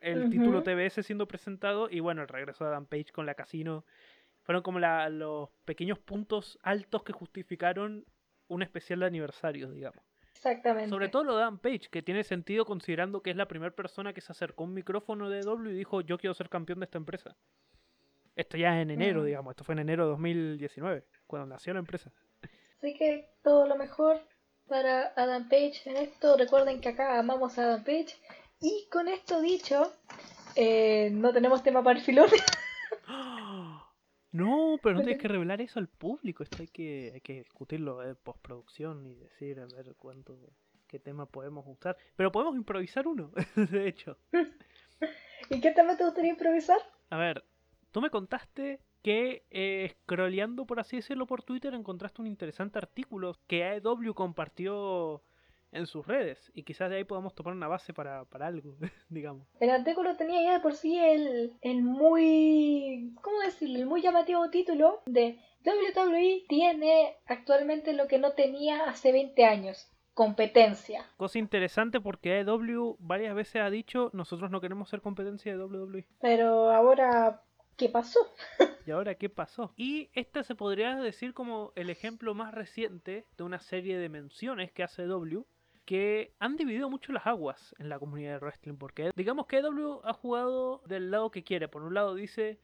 [SPEAKER 2] el título TBS siendo presentado y bueno, el regreso de Adam Page con la casino. Fueron como la- los pequeños puntos altos que justificaron un especial de aniversario, digamos.
[SPEAKER 1] Exactamente.
[SPEAKER 2] Sobre todo lo de Adam Page, que tiene sentido considerando que es la primera persona que se acercó a un micrófono de W y dijo yo quiero ser campeón de esta empresa. Esto ya en enero,
[SPEAKER 1] Mm.
[SPEAKER 2] digamos, esto fue en enero de 2019, cuando nació la empresa.
[SPEAKER 1] Así que todo lo mejor para Adam Page en esto. Recuerden que acá amamos a Adam Page. Y con esto dicho, eh, no tenemos tema para el filón.
[SPEAKER 2] No, pero no tienes que revelar eso al público. Esto hay que, hay que discutirlo en postproducción y decir a ver cuánto. qué tema podemos usar. Pero podemos improvisar uno, de hecho.
[SPEAKER 1] ¿Y qué tema te gustaría improvisar?
[SPEAKER 2] A ver, tú me contaste que eh, scrolleando, por así decirlo, por Twitter encontraste un interesante artículo que AEW compartió en sus redes y quizás de ahí podamos tomar una base para, para algo, digamos.
[SPEAKER 1] El artículo tenía ya de por sí el, el muy, ¿cómo decirlo? El muy llamativo título de WWE tiene actualmente lo que no tenía hace 20 años. Competencia.
[SPEAKER 2] Cosa interesante porque AEW varias veces ha dicho nosotros no queremos ser competencia de WWE.
[SPEAKER 1] Pero ahora, ¿qué pasó?
[SPEAKER 2] ¿Y ahora qué pasó? Y este se podría decir como el ejemplo más reciente de una serie de menciones que hace W que han dividido mucho las aguas en la comunidad de wrestling porque digamos que W ha jugado del lado que quiere. Por un lado dice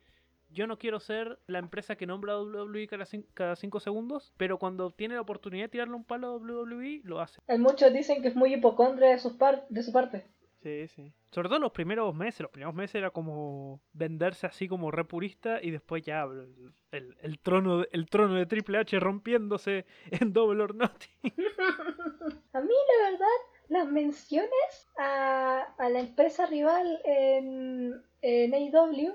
[SPEAKER 2] yo no quiero ser la empresa que nombra a WWE cada, cin- cada cinco segundos, pero cuando tiene la oportunidad de tirarle un palo a WWE, lo hace.
[SPEAKER 1] Hay muchos dicen que es muy hipocondria de, sus par- de su parte.
[SPEAKER 2] Sobre todo los primeros meses. Los primeros meses era como venderse así como re purista y después ya el, el- trono, el trono de Triple H rompiéndose en Double or Nothing.
[SPEAKER 1] A mí, la verdad, las menciones a, a la empresa rival en, en AEW,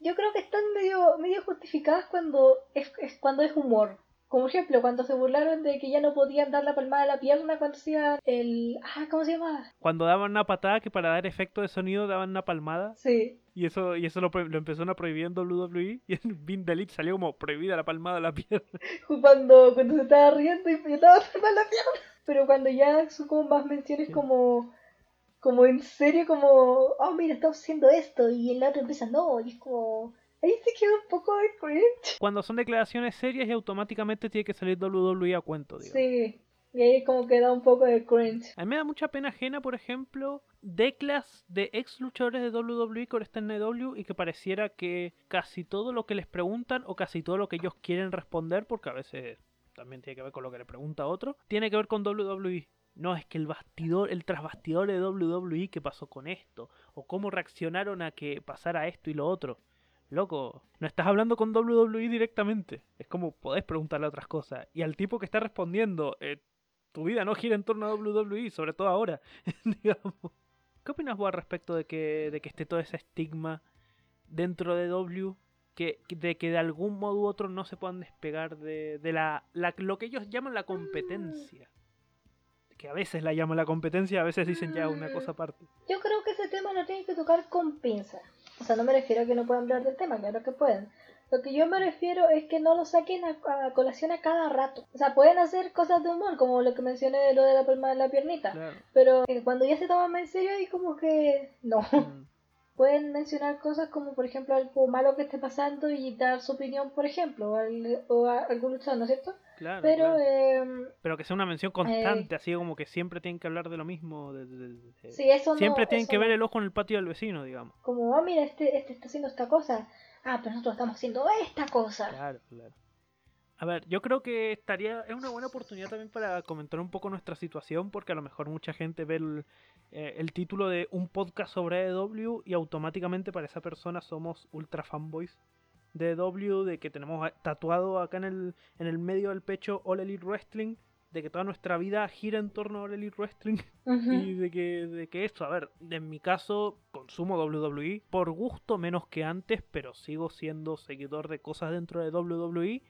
[SPEAKER 1] yo creo que están medio, medio justificadas cuando es- cuando es humor. Como ejemplo, cuando se burlaron de que ya no podían dar la palmada a la pierna cuando hacían el... Ah, ¿cómo se llama?
[SPEAKER 2] Cuando daban una patada que para dar efecto de sonido daban una palmada.
[SPEAKER 1] Sí.
[SPEAKER 2] Y eso, y eso lo, lo empezaron a prohibir en WWE. Y en Vin Elite salió como prohibida la palmada a la pierna.
[SPEAKER 1] Cuando, cuando se estaba riendo y estaba palmada la pierna. Pero cuando ya son como más menciones
[SPEAKER 2] Sí.
[SPEAKER 1] como... Como en serio, como... Oh, mira, estamos haciendo esto. Y el otro empieza, no. Y es como... Ahí se queda un poco de cringe.
[SPEAKER 2] Cuando son declaraciones serias y automáticamente tiene que salir WWE a cuento, digamos.
[SPEAKER 1] Sí. Y ahí como que da un poco de cringe.
[SPEAKER 2] A mí me da mucha pena ajena, por ejemplo, declas de ex luchadores de WWE que ahora están en EW y que pareciera que casi todo lo que les preguntan o casi todo lo que ellos quieren responder, porque a veces también tiene que ver con lo que le pregunta a otro, tiene que ver con WWE. No, es que el bastidor, el trasbastidor de WWE, ¿qué pasó con esto? O cómo reaccionaron a que pasara esto y lo otro. Loco, no estás hablando con WWE directamente. Es como podés preguntarle otras cosas. Y al tipo que está respondiendo, eh, tu vida no gira en torno a WWE, sobre todo ahora, digamos. ¿Qué opinas vos al respecto de que, de que esté todo ese estigma dentro de W? Que, de que de algún modo u otro no se puedan despegar de, de la, lo que ellos llaman la competencia. Que a veces la llaman la competencia, a veces dicen ya una cosa aparte.
[SPEAKER 1] Yo creo que ese tema lo tienen que tocar con pinza. O sea, no me refiero a que no puedan hablar del tema, claro que pueden. Lo que yo me refiero es que no lo saquen a, a colación a cada rato. O sea, pueden hacer cosas de humor, como lo que mencioné de lo de la palma de la piernita.
[SPEAKER 2] Claro.
[SPEAKER 1] Pero eh, cuando ya se toman más en serio, ahí como que no.
[SPEAKER 2] Mm.
[SPEAKER 1] Pueden mencionar cosas como, por ejemplo, algo malo que esté pasando y dar su opinión, por ejemplo, o, al- o a algún luchador, ¿no es cierto?
[SPEAKER 2] Claro,
[SPEAKER 1] Pero,
[SPEAKER 2] claro.
[SPEAKER 1] eh,
[SPEAKER 2] Pero que sea una mención constante, así como que siempre tienen que hablar de lo mismo. de- de- de-
[SPEAKER 1] sí, eso no.
[SPEAKER 2] siempre tienen
[SPEAKER 1] eso
[SPEAKER 2] que ver el ojo en el patio del vecino, digamos.
[SPEAKER 1] Como, ah, mira, este, este está haciendo esta cosa. Ah, pero nosotros estamos haciendo esta cosa.
[SPEAKER 2] Claro, claro. A ver, yo creo que estaría es una buena oportunidad también para comentar un poco nuestra situación, porque a lo mejor mucha gente ve el, eh, el título de un podcast sobre EW y automáticamente para esa persona somos ultra fanboys de EW, de que tenemos tatuado acá en el, en el medio del pecho All Elite Wrestling, de que toda nuestra vida gira en torno a All Elite Wrestling. Y de que, de que esto, a ver, en mi caso consumo WWE por gusto menos que antes, pero sigo siendo seguidor de cosas dentro de WWE.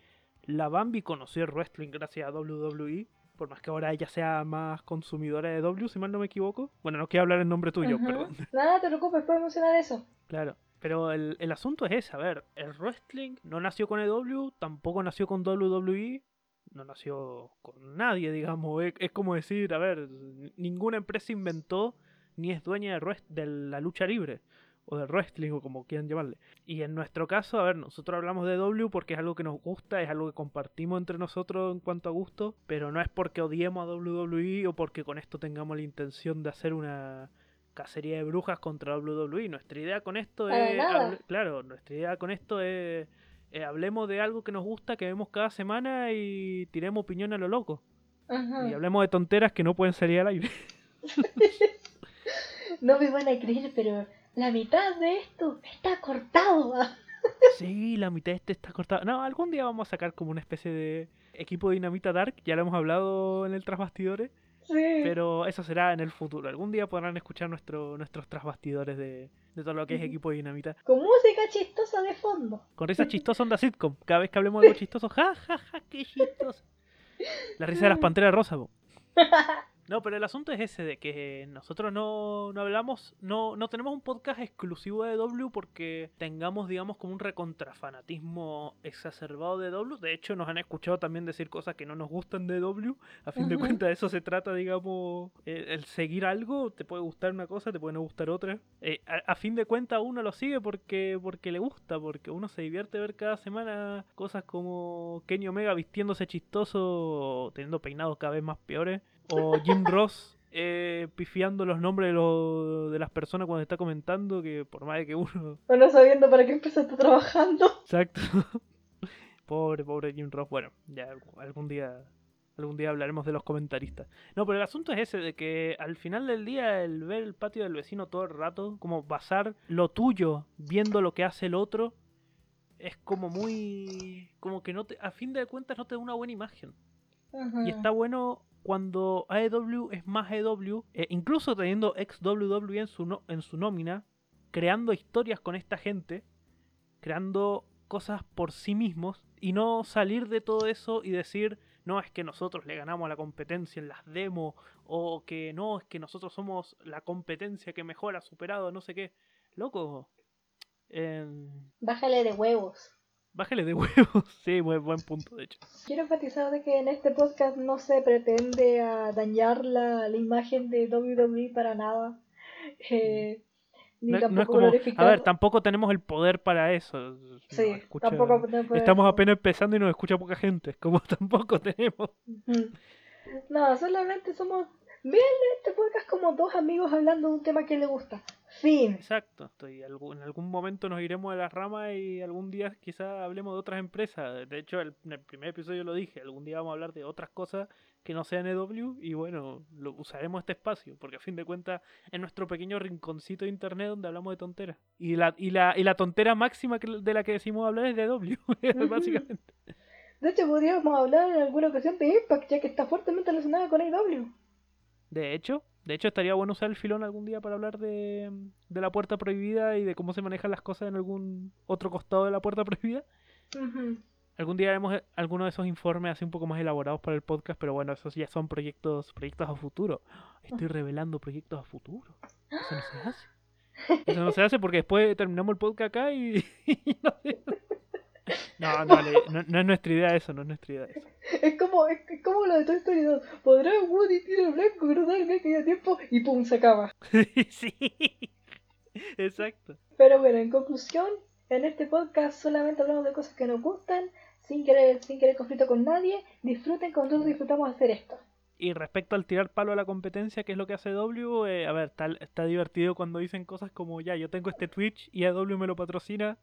[SPEAKER 2] La Bambi conoció el wrestling gracias a WWE, por más que ahora ella sea más consumidora de W, si mal no me equivoco. Bueno, no quiero hablar en nombre tuyo,
[SPEAKER 1] Ujú.
[SPEAKER 2] perdón.
[SPEAKER 1] Nada, te preocupes, puedes mencionar eso.
[SPEAKER 2] Claro. Pero el, el asunto es ese, a ver, el wrestling no nació con EW, tampoco nació con WWE, no nació con nadie, digamos. Es, como decir, a ver, ninguna empresa inventó ni es dueña de, de la lucha libre, o del wrestling, o como quieran llamarle. Y en nuestro caso, a ver, nosotros hablamos de W porque es algo que nos gusta, es algo que compartimos entre nosotros en cuanto a gusto, pero no es porque odiemos a WWE o porque con esto tengamos la intención de hacer una cacería de brujas contra WWE. Nuestra idea con esto es. hable- claro, nuestra idea con esto es. eh, hablemos de algo que nos gusta, que vemos cada semana y tiremos opinión a lo loco.
[SPEAKER 1] Ujú.
[SPEAKER 2] Y hablemos de tonteras que no pueden salir al aire.
[SPEAKER 1] No me van a creer, pero la mitad de esto está cortado.
[SPEAKER 2] sí, la mitad de este está cortada. No, algún día vamos a sacar como una especie de equipo de Dinamita Dark. Ya lo hemos hablado en el Tras Bastidores.
[SPEAKER 1] Sí.
[SPEAKER 2] Pero eso será en el futuro. Algún día podrán escuchar nuestro, nuestros trasbastidores de, de todo lo que es equipo dinamita.
[SPEAKER 1] Con música chistosa de fondo.
[SPEAKER 2] Con risas chistosas onda sitcom. Cada vez que hablemos de algo chistoso, ja, ja, ja, qué chistoso. La risa de las panteras rosas, po. No, pero el asunto es ese, de que nosotros no, no hablamos, no, no tenemos un podcast exclusivo de W porque tengamos, digamos, como un recontrafanatismo exacerbado de W. De hecho, nos han escuchado también decir cosas que no nos gustan de W. A fin de cuentas, de eso se trata, digamos, el, el seguir algo. Te puede gustar una cosa, te puede no gustar otra. Eh, a, a fin de cuentas, uno lo sigue porque, porque le gusta, porque uno se divierte ver cada semana cosas como Kenny Omega vistiéndose chistoso, teniendo peinados cada vez más peores. O Jim Ross eh, pifiando los nombres de, lo- de las personas cuando está comentando, que por más de que uno...
[SPEAKER 1] O no sabiendo para qué empezaste trabajando.
[SPEAKER 2] Exacto. pobre, pobre Jim Ross. Bueno, ya algún día... Algún día hablaremos de los comentaristas. No, pero el asunto es ese, de que al final del día el ver el patio del vecino todo el rato, como basar lo tuyo viendo lo que hace el otro, es como muy... como que no te... a fin de cuentas no te da una buena imagen. Y está bueno cuando AEW es más AEW, eh, incluso teniendo ex WWE en su, en su nómina, creando historias con esta gente, creando cosas por sí mismos y no salir de todo eso y decir, no, es que nosotros le ganamos a la competencia en las demos, o que no, es que nosotros somos la competencia que mejor ha superado, no sé qué. Loco, eh,
[SPEAKER 1] Bájale de huevos.
[SPEAKER 2] Bájale de huevos. sí, buen, buen punto, de hecho.
[SPEAKER 1] Quiero enfatizar de que en este podcast no se pretende a dañar la, la imagen de WWE para nada. Eh, ni
[SPEAKER 2] No, no
[SPEAKER 1] tampoco
[SPEAKER 2] es como,
[SPEAKER 1] glorificar.
[SPEAKER 2] a ver, tampoco tenemos el poder para eso.
[SPEAKER 1] Sí,
[SPEAKER 2] escucha-
[SPEAKER 1] tampoco tenemos poder
[SPEAKER 2] Estamos apenas empezando y nos escucha poca gente. Como tampoco tenemos.
[SPEAKER 1] No, solamente somos. Vean este podcast como dos amigos hablando de un tema que les gusta. Fin.
[SPEAKER 2] Exacto. Estoy, en algún momento nos iremos de las ramas y algún día quizás hablemos de otras empresas. De hecho, el- en el primer episodio lo dije. Algún día vamos a hablar de otras cosas que no sean EW y bueno, lo, usaremos este espacio porque a fin de cuentas es nuestro pequeño rinconcito de internet donde hablamos de tonteras. Y la, y la, y la tontera máxima que- de la que decimos hablar es de EW, básicamente.
[SPEAKER 1] De hecho, podríamos hablar en alguna ocasión de Impact, ya que está fuertemente relacionada con AEW.
[SPEAKER 2] De hecho, de hecho estaría bueno usar el filón algún día para hablar de, de la puerta prohibida y de cómo se manejan las cosas en algún otro costado de la puerta prohibida. Algún día haremos eh, alguno de esos informes así un poco más elaborados para el podcast, pero bueno, esos ya son proyectos, proyectos a futuro. Estoy revelando proyectos a futuro. Eso no se hace. Eso no se hace porque después terminamos el podcast acá y, y no, sé. No, no, no, no es nuestra idea eso, no es nuestra idea eso.
[SPEAKER 1] Es como, es, es como lo de Toy Story 2. ¿Podrá Woody tiro blanco cruzar el viaje de tiempo? Y pum, se acaba.
[SPEAKER 2] sí, exacto.
[SPEAKER 1] Pero bueno, en conclusión, en este podcast solamente hablamos de cosas que nos gustan, sin querer, sin querer conflicto con nadie. Disfruten como nosotros disfrutamos hacer esto.
[SPEAKER 2] Y respecto al tirar palo a la competencia, que es lo que hace W, eh, a ver, está, está divertido cuando dicen cosas como, ya, yo tengo este Twitch y AW me lo patrocina.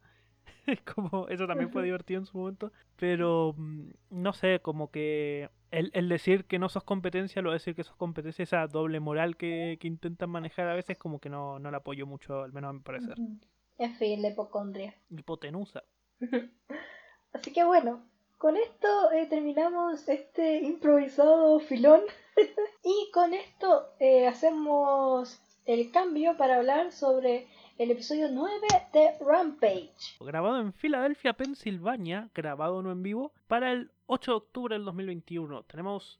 [SPEAKER 2] Es como, eso también fue divertido en su momento. Pero, mm, no sé, como que el, el decir que no sos competencia, lo de decir que sos competencia, esa doble moral que, que intentan manejar a veces, como que no, no la apoyo mucho, al menos a mi parecer.
[SPEAKER 1] En fin, la hipocondria.
[SPEAKER 2] Hipotenusa.
[SPEAKER 1] Así que bueno, con esto eh, terminamos este improvisado filón. y con esto eh, hacemos el cambio para hablar sobre el episodio 9 de Rampage.
[SPEAKER 2] Grabado en Filadelfia, Pensilvania, grabado no en vivo, para el 8 de octubre del 2021. Tenemos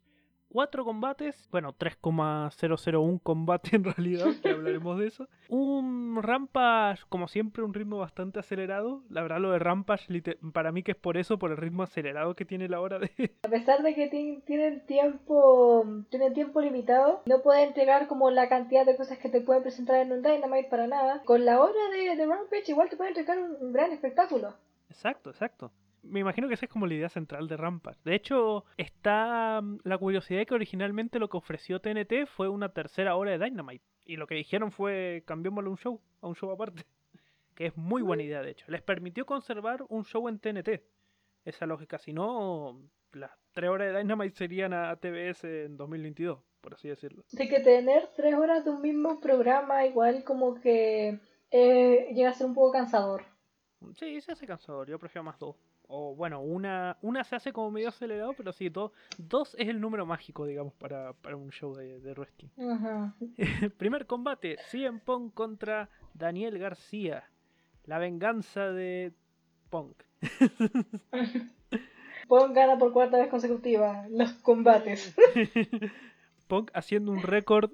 [SPEAKER 2] cuatro combates, bueno, 3,001 combate en realidad, que hablaremos de eso. Un Rampage, como siempre, un ritmo bastante acelerado. La verdad, lo de Rampage, para mí que es por eso, por el ritmo acelerado que tiene la hora de...
[SPEAKER 1] A pesar de que ti- tienen tiempo, tienen tiempo limitado, no pueden entregar como la cantidad de cosas que te pueden presentar en un Dynamite para nada. Con la hora de, de Rampage igual te pueden entregar un, un gran espectáculo.
[SPEAKER 2] Exacto, exacto. Me imagino que esa es como la idea central de Rampage. De hecho, está mm, la curiosidad de que originalmente lo que ofreció TNT fue una tercera hora de Dynamite. Y lo que dijeron fue cambiémosle un show, a un show aparte. Que es muy buena idea, de hecho. Les permitió conservar un show en TNT. Esa lógica. Si no, las tres horas de Dynamite serían a TBS en 2022, por así decirlo.
[SPEAKER 1] De que tener tres horas de un mismo programa igual como que eh, llega a ser un poco cansador.
[SPEAKER 2] Sí, se hace cansador. Yo prefiero más dos. O bueno, una, una se hace como medio acelerado, pero sí, dos, dos es el número mágico, digamos, para, para un show de, de wrestling.
[SPEAKER 1] Ajá.
[SPEAKER 2] Primer combate, CM Punk contra Daniel García. La venganza de Punk.
[SPEAKER 1] Punk gana por cuarta vez consecutiva los combates.
[SPEAKER 2] Punk haciendo un récord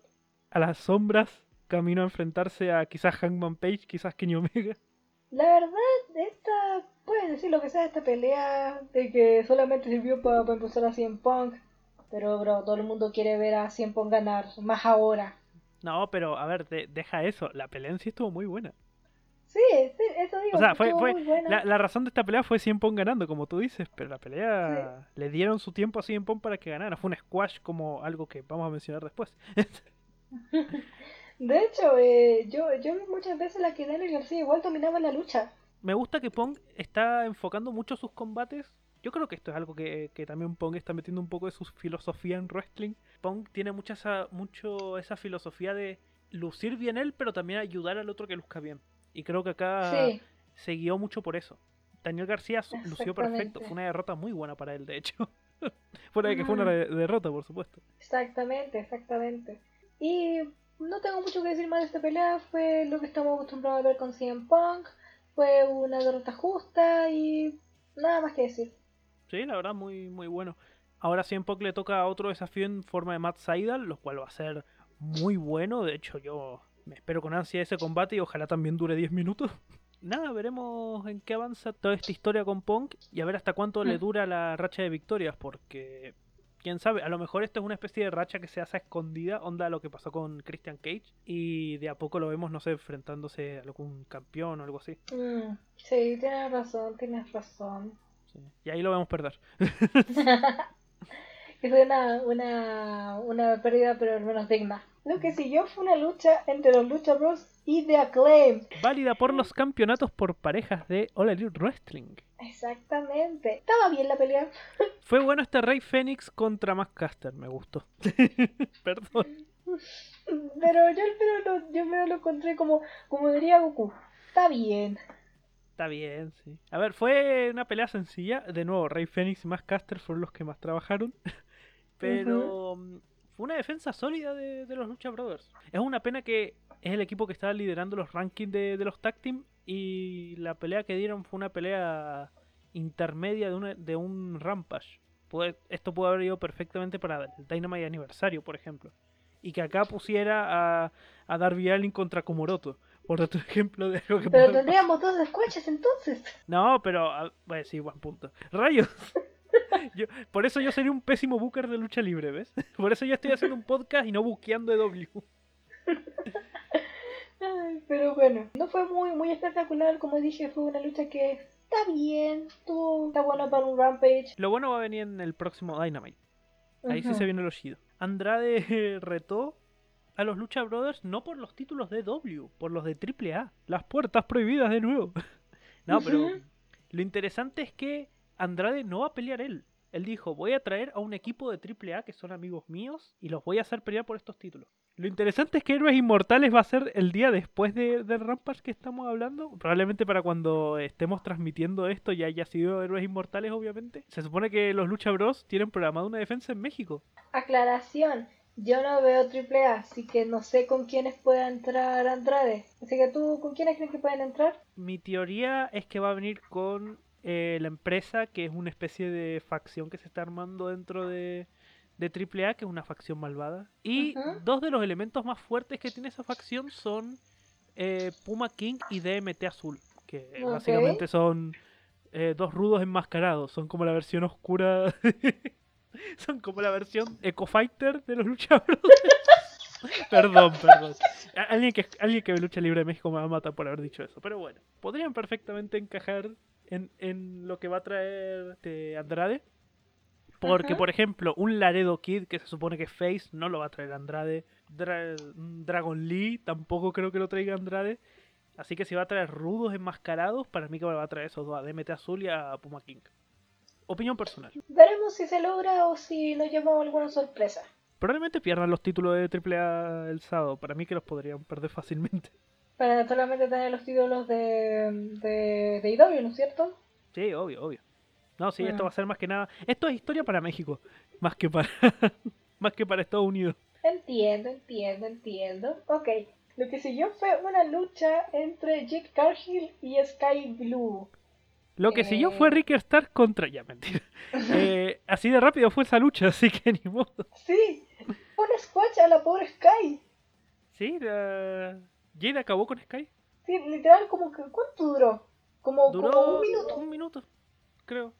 [SPEAKER 2] a las sombras, camino a enfrentarse a quizás Hangman Page, quizás Kenny Omega.
[SPEAKER 1] La verdad, esta, puedes decir lo que sea de esta pelea, de que solamente sirvió para, para impulsar a CM Punk, pero bro, todo el mundo quiere ver a CM Punk ganar, más ahora.
[SPEAKER 2] No, pero a ver, de- deja eso. La pelea en sí estuvo muy buena.
[SPEAKER 1] Sí, sí, eso digo.
[SPEAKER 2] O sea, fue, fue
[SPEAKER 1] muy buena.
[SPEAKER 2] la, la razón de esta pelea fue CM Punk ganando, como tú dices, pero la pelea le dieron su tiempo a CM Punk para que ganara. Fue un squash como algo que vamos a mencionar después.
[SPEAKER 1] De hecho, eh, yo, yo vi muchas veces la que Daniel García igual dominaba la lucha.
[SPEAKER 2] Me gusta que Pong está enfocando mucho sus combates. Yo creo que esto es algo que, que también Pong está metiendo un poco de su filosofía en wrestling. Pong tiene mucha esa, mucho esa filosofía de lucir bien él, pero también ayudar al otro que luzca bien. Y creo que acá
[SPEAKER 1] Sí,
[SPEAKER 2] se guió mucho por eso. Daniel García lució perfecto. Fue una derrota muy buena para él, de hecho. Fuera de que fue una derrota, por supuesto.
[SPEAKER 1] exactamente, exactamente. Y no tengo mucho que decir más de esta pelea, fue lo que estamos acostumbrados a ver con CM Punk, fue una derrota justa y nada más que decir.
[SPEAKER 2] Sí, la verdad, muy, muy bueno. Ahora CM Punk le toca otro desafío en forma de Matt Seidel, lo cual va a ser muy bueno. De hecho, yo me espero con ansia ese combate y ojalá también dure 10 minutos. Nada, veremos en qué avanza toda esta historia con Punk y a ver hasta cuánto le
[SPEAKER 1] Mm.
[SPEAKER 2] dura la racha de victorias, porque quién sabe, a lo mejor esto es una especie de racha que se hace a escondida, onda lo que pasó con Christian Cage, y de a poco lo vemos, no sé, enfrentándose a algún campeón o algo así.
[SPEAKER 1] Mm, sí, tienes razón, tienes razón.
[SPEAKER 2] Sí. Y ahí lo vemos perder.
[SPEAKER 1] Fue una, una, una pérdida, pero al menos digna. Lo que siguió fue una lucha entre los Lucha Bros y The Acclaim.
[SPEAKER 2] Válida por los campeonatos por parejas de All Elite Wrestling.
[SPEAKER 1] Exactamente. Estaba bien la pelea.
[SPEAKER 2] Fue bueno este Rey Fénix contra Max Caster, me gustó. Perdón.
[SPEAKER 1] Pero yo, pero lo, yo me lo encontré como, como diría Goku. Está bien.
[SPEAKER 2] Está bien, sí. A ver, fue una pelea sencilla. De nuevo, Rey Fénix y Max Caster fueron los que más trabajaron. Pero mm, fue una defensa sólida de, de los Lucha Brothers. Es una pena que es el equipo que estaba liderando los rankings de, de los tag team y la pelea que dieron fue una pelea intermedia de, una- de un Rampage. Puede- esto puede haber ido perfectamente para el Dynamite aniversario, por ejemplo. Y que acá pusiera a, a Darby Allin contra Komoroto. Por otro ejemplo de algo que
[SPEAKER 1] Pero tendríamos dos squashes entonces.
[SPEAKER 2] no, pero. ah, Bueno, sí, buen punto. Rayos. Yo- por eso yo sería un pésimo booker de lucha libre, ¿ves? Por eso yo estoy haciendo un podcast y no buqueando W.
[SPEAKER 1] Ay, pero bueno, no fue muy, muy espectacular. Como dije, fue una lucha que está bien. Estuvo, está buena para un Rampage.
[SPEAKER 2] Lo bueno va a venir en el próximo Dynamite. Ahí sí
[SPEAKER 1] Ujú.
[SPEAKER 2] se viene lo chido. Andrade retó a los Lucha Brothers no por los títulos de W, por los de AAA. Las puertas prohibidas de nuevo. No, pero lo interesante es que Andrade no va a pelear él. Él dijo, voy a traer a un equipo de AAA que son amigos míos y los voy a hacer pelear por estos títulos. Lo interesante es que Héroes Inmortales va a ser el día después de, del Rampage que estamos hablando. Probablemente para cuando estemos transmitiendo esto ya haya sido Héroes Inmortales, obviamente. Se supone que los Lucha Bros tienen programado una defensa en México.
[SPEAKER 1] Aclaración. Yo no veo AAA, así que no sé con quiénes pueda entrar Andrade. Así que tú, ¿con quiénes crees que pueden entrar?
[SPEAKER 2] Mi teoría es que va a venir con eh, la empresa, que es una especie de facción que se está armando dentro de, de AAA, que es una facción malvada. Y dos de los elementos más fuertes que tiene esa facción son eh, Puma King y DMT Azul, que básicamente son eh, dos rudos enmascarados, son como la versión oscura. son como la versión Eco Fighter de los luchadores. perdón, perdón. Alguien que, alguien que ve lucha libre de México me va a matar por haber dicho eso. Pero bueno, podrían perfectamente encajar en, en lo que va a traer este Andrade. Porque, por ejemplo, un Laredo Kid que se supone que es Face no lo va a traer Andrade. Dra- Dragon Lee tampoco creo que lo traiga Andrade. Así que si va a traer rudos enmascarados, para mí que va a traer esos dos, a DMT Azul y a Puma King. Opinión personal.
[SPEAKER 1] Veremos si se logra o si nos llevamos alguna sorpresa.
[SPEAKER 2] Probablemente pierdan los títulos de AAA el sábado. Para mí que los podrían perder fácilmente.
[SPEAKER 1] Para solamente tener los títulos de, de, de IW, ¿no es cierto?
[SPEAKER 2] Sí, obvio, obvio. No, sí, esto
[SPEAKER 1] Mm.
[SPEAKER 2] va a ser más que nada. Esto es historia para México, más que para, más que para Estados Unidos.
[SPEAKER 1] Entiendo, entiendo, entiendo. Ok, lo que siguió fue una lucha entre Jake Cargill y Sky Blue.
[SPEAKER 2] Lo que siguió
[SPEAKER 1] Eh.
[SPEAKER 2] fue Ricky Stark contra. Ya, mentira. Eh, así de rápido fue esa lucha, así que ni modo.
[SPEAKER 1] Sí, un squash a la pobre Sky.
[SPEAKER 2] Sí, la... Jade acabó con Sky.
[SPEAKER 1] Sí, literal, como que, ¿cuánto duró? Como,
[SPEAKER 2] Duró
[SPEAKER 1] como un minuto.
[SPEAKER 2] un minuto, creo.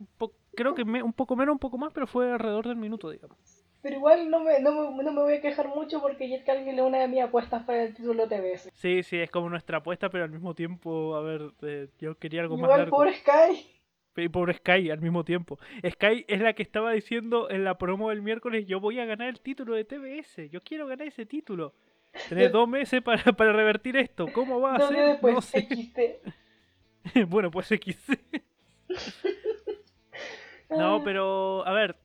[SPEAKER 2] Un po- creo que me- un poco menos, un poco más, pero fue alrededor del minuto, digamos.
[SPEAKER 1] Pero igual no me, no, me, no me voy a quejar mucho porque Jake Cargill es una de mis apuestas para el título TBS.
[SPEAKER 2] Sí, sí, es como nuestra apuesta, pero al mismo tiempo, a ver, eh, yo quería algo más
[SPEAKER 1] Igual pobre Sky.
[SPEAKER 2] Y pobre Sky al mismo tiempo. Sky es la que estaba diciendo en la promo del miércoles, yo voy a ganar el título de TBS, yo quiero ganar ese título. Tenés dos meses para, para revertir esto, ¿cómo va a ser?
[SPEAKER 1] después,
[SPEAKER 2] No sé.
[SPEAKER 1] XT.
[SPEAKER 2] bueno, pues X. no,
[SPEAKER 1] Ah,
[SPEAKER 2] pero, a ver,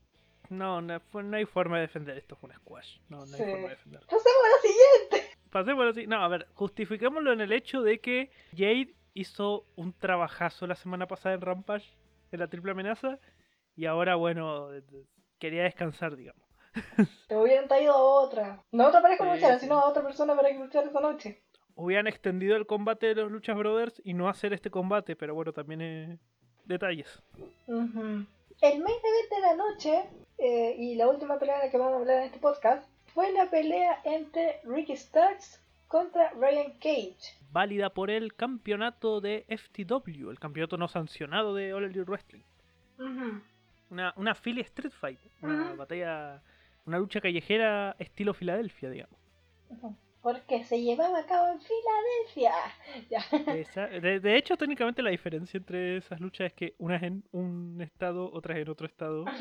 [SPEAKER 2] no, no, no hay forma de defender esto, fue un squash. No, no hay forma de defenderlo.
[SPEAKER 1] Pasemos a la siguiente.
[SPEAKER 2] Pasémoslo así. No, a ver, justifiquémoslo en el hecho de que Jade hizo un trabajazo la semana pasada en Rampage, en la triple amenaza, y ahora, bueno, quería descansar, digamos.
[SPEAKER 1] Te hubieran traído a otra. No a otra pareja
[SPEAKER 2] Sí, sí.
[SPEAKER 1] sino a otra persona para que luchara esa noche.
[SPEAKER 2] Hubieran extendido el combate de los Luchas Brothers y no hacer este combate, pero bueno, también es detalles.
[SPEAKER 1] Ujú. El main event de la noche, eh, y la última pelea de la que vamos a hablar en este podcast, fue la pelea entre Ricky Starks contra Ryan Cage.
[SPEAKER 2] Válida por el campeonato de FTW, el campeonato no sancionado de All Elite Wrestling. Una, una Philly Street Fight, una batalla, una lucha callejera estilo Filadelfia, digamos.
[SPEAKER 1] Porque se llevaba a cabo en Filadelfia. Ya.
[SPEAKER 2] Esa- de, de hecho, técnicamente la diferencia entre esas luchas es que una es en un estado, otra es en otro estado.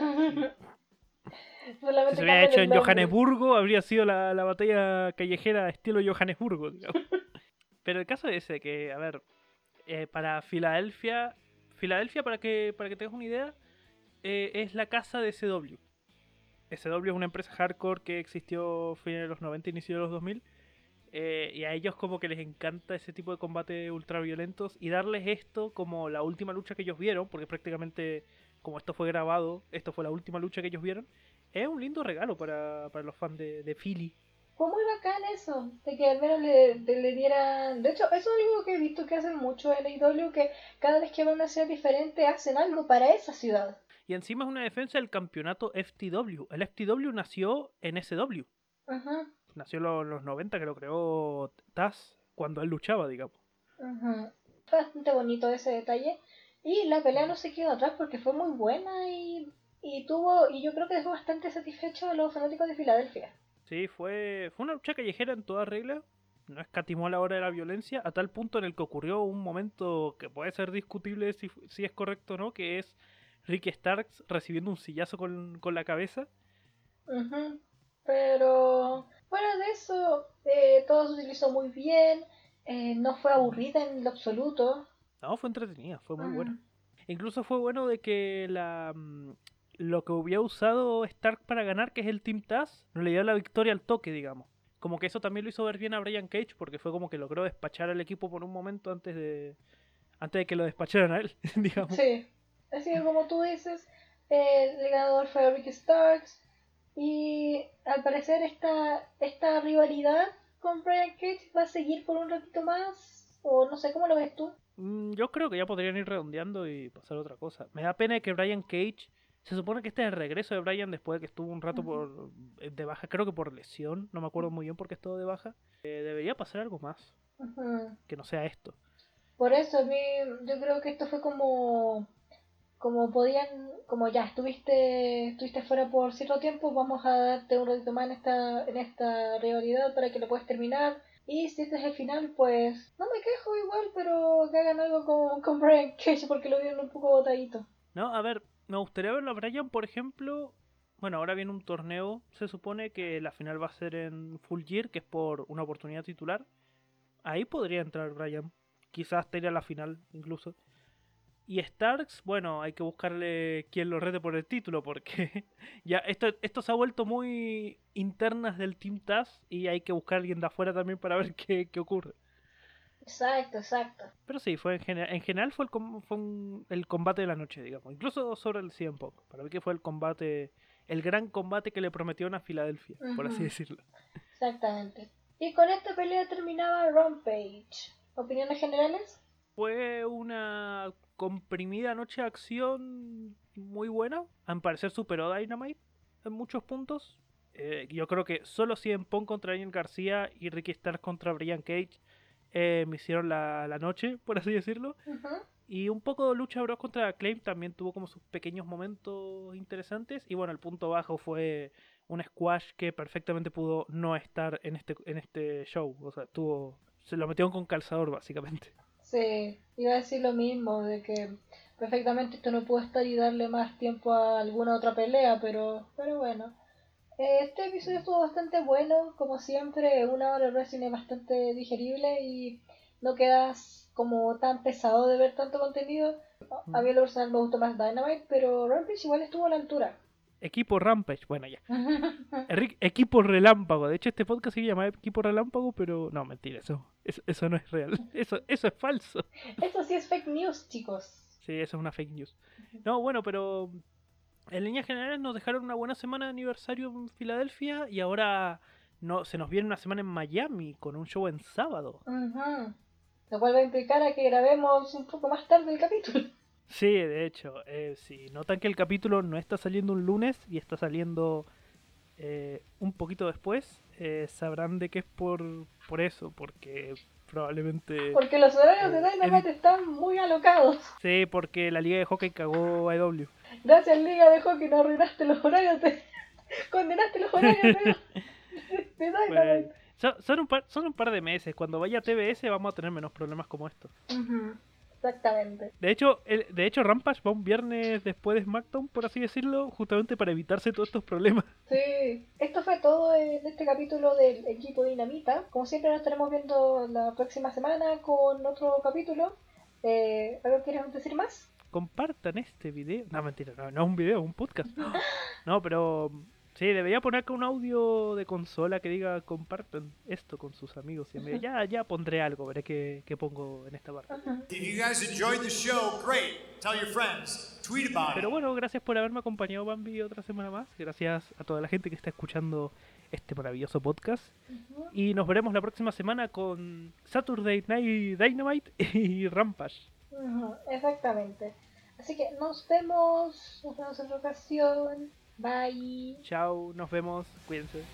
[SPEAKER 2] Si se hubiera hecho en. Johannesburgo, habría sido la, la batalla callejera estilo Johannesburgo, digamos. Pero el caso es ese, que, a ver, eh, para Filadelfia, Filadelfia, para que, para que tengas una idea, eh, es la casa de SW. SW es una empresa hardcore que existió fines de los 90, inicio de los 2000. eh, y a ellos como que les encanta ese tipo de combate ultraviolentos y darles esto como la última lucha que ellos vieron, porque prácticamente como esto fue grabado, esto fue la última lucha que ellos vieron, es un lindo regalo para, para los fans de, de Philly.
[SPEAKER 1] Fue muy bacán eso, de que al menos le, le dieran... De hecho, eso es algo que he visto que hacen mucho en AEW, que cada vez que van a una ciudad diferente hacen algo para esa ciudad.
[SPEAKER 2] Y encima es una defensa del campeonato FTW. El FTW nació en SW.
[SPEAKER 1] Ajá,
[SPEAKER 2] Nació en los, los 90 que lo creó Taz cuando él luchaba, digamos.
[SPEAKER 1] ajá. Fue bastante bonito ese detalle. Y la pelea no se quedó atrás porque fue muy buena y, y tuvo... Y yo creo que dejó bastante satisfecho a los fanáticos de Filadelfia.
[SPEAKER 2] Sí, fue, fue una lucha callejera en toda regla. No escatimó a la hora de la violencia, a tal punto en el que ocurrió un momento que puede ser discutible si, si es correcto o no, que es Ricky Starks recibiendo un sillazo con, con la cabeza.
[SPEAKER 1] Ujú. Pero fuera de eso, eh, todo se utilizó muy bien. eh, no fue aburrida en lo absoluto.
[SPEAKER 2] No, fue entretenida, fue muy
[SPEAKER 1] Ujú.
[SPEAKER 2] buena. Incluso fue bueno de que la mm, lo que hubiera usado Stark para ganar, que es el Team Taz, no le dio la victoria al toque, digamos. Como que eso también lo hizo ver bien a Brian Cage, porque fue como que logró despachar al equipo por un momento antes de antes de que lo despacharan a él, digamos.
[SPEAKER 1] Sí, así que como tú dices, eh, el ganador fue Ricky Starks. Y al parecer esta, esta rivalidad con Brian Cage va a seguir por un ratito más. O no sé, ¿cómo lo ves tú?
[SPEAKER 2] Mm, Yo creo que ya podrían ir redondeando y pasar a otra cosa. Me da pena que Brian Cage. Se supone que este es el regreso de Brian después de que estuvo un rato por eh, de baja, creo que por lesión, no me acuerdo muy bien por qué estuvo de baja. Eh, debería pasar algo más, que no sea esto.
[SPEAKER 1] Por eso a mí yo creo que esto fue como como podían como ya estuviste estuviste fuera por cierto tiempo vamos a darte un ratito más en esta en esta rivalidad para que lo puedas terminar y si este es el final pues no me quejo igual pero que hagan algo con, con Brian Cage porque lo vieron un poco botadito
[SPEAKER 2] No, a ver, me gustaría verlo a Brian, por ejemplo. Bueno, ahora viene un torneo, se supone que la final va a ser en Full Gear, que es por una oportunidad titular. Ahí podría entrar Brian. Quizás hasta ir a la final, incluso. Y Starks, bueno, hay que buscarle quien lo rete por el título, porque ya esto, esto se ha vuelto muy internas del Team Taz y hay que buscar a alguien de afuera también para ver qué, qué ocurre.
[SPEAKER 1] Exacto, exacto.
[SPEAKER 2] Pero sí, fue en, general, en general fue, el, com- fue un- el combate de la noche, digamos. Incluso sobre el CM Punk. Para mí que fue el combate, el gran combate que le prometieron a Filadelfia, por así decirlo.
[SPEAKER 1] Exactamente. Y con esta pelea terminaba Rampage. ¿Opiniones generales?
[SPEAKER 2] Fue una comprimida noche de acción muy buena. A mi parecer superó Dynamite en muchos puntos. Eh, yo creo que solo CM Punk contra Daniel García y Ricky Starks contra Brian Cage eh, me hicieron la, la noche, por así decirlo. Y un poco de lucha bros contra Acclaim también tuvo como sus pequeños momentos interesantes. Y bueno, el punto bajo fue un squash que perfectamente pudo no estar en este, en este show. O sea, tuvo, se lo metieron con calzador básicamente.
[SPEAKER 1] Sí, iba a decir lo mismo, de que perfectamente esto no pudo estar y darle más tiempo a alguna otra pelea, pero, pero bueno. Eh, Este episodio estuvo bastante bueno, como siempre, una hora de wrestling es bastante digerible y no quedas como tan pesado de ver tanto contenido. A mí lo personal me gustó más Dynamite, pero Rampage igual estuvo a la altura.
[SPEAKER 2] Equipo Rampage, bueno ya. Enrique, equipo Relámpago. De hecho, este podcast se llama Equipo Relámpago, pero no, mentira, eso, eso, eso no es real. Eso, eso es falso.
[SPEAKER 1] Eso sí es fake news, chicos.
[SPEAKER 2] Sí, eso es una fake news. No, bueno, pero en líneas generales nos dejaron una buena semana de aniversario en Filadelfia y ahora no, se nos viene una semana en Miami con un show en sábado.
[SPEAKER 1] Ujú. Lo cual va a implicar a que grabemos un poco más tarde el capítulo.
[SPEAKER 2] Sí, de hecho, eh, si notan que el capítulo no está saliendo un lunes y está saliendo eh, un poquito después, eh, sabrán de qué es por, por eso, porque probablemente...
[SPEAKER 1] Porque los horarios de
[SPEAKER 2] Eh,
[SPEAKER 1] Dynamite están muy alocados.
[SPEAKER 2] Sí, porque la liga de hockey cagó a EW.
[SPEAKER 1] Gracias, Liga de Hockey, no arruinaste los horarios de... Condenaste los horarios de, de Dynamite.
[SPEAKER 2] Bueno, son, un par, son un par de meses. Cuando vaya a TBS vamos a tener menos problemas como estos.
[SPEAKER 1] Ujú, Exactamente.
[SPEAKER 2] De hecho, el, de hecho Rampage va un viernes después de SmackDown, por así decirlo, justamente para evitarse todos estos problemas.
[SPEAKER 1] Sí, esto fue todo en este capítulo del equipo Dinamita. Como siempre nos estaremos viendo la próxima semana con otro capítulo. Eh, ¿Algo quieres decir más?
[SPEAKER 2] Compartan este video. No, mentira, no, no es un video, es un podcast. No, pero sí, debería poner acá un audio de consola que diga compartan esto con sus amigos y amigas. Ya, ya pondré algo, veré qué, qué pongo en esta parte.
[SPEAKER 1] Ujú.
[SPEAKER 3] If you guys enjoyed the show, great. Tell your friends. Tweet about
[SPEAKER 2] Pero
[SPEAKER 3] it.
[SPEAKER 2] bueno, gracias por haberme acompañado, Bambi, otra semana más. Gracias a toda la gente que está escuchando este maravilloso podcast. Y nos veremos la próxima semana con Saturday Night Dynamite y Rampage.
[SPEAKER 1] Exactamente. Así que nos vemos, nos vemos en otra ocasión. Bye.
[SPEAKER 2] Chao, nos vemos, cuídense.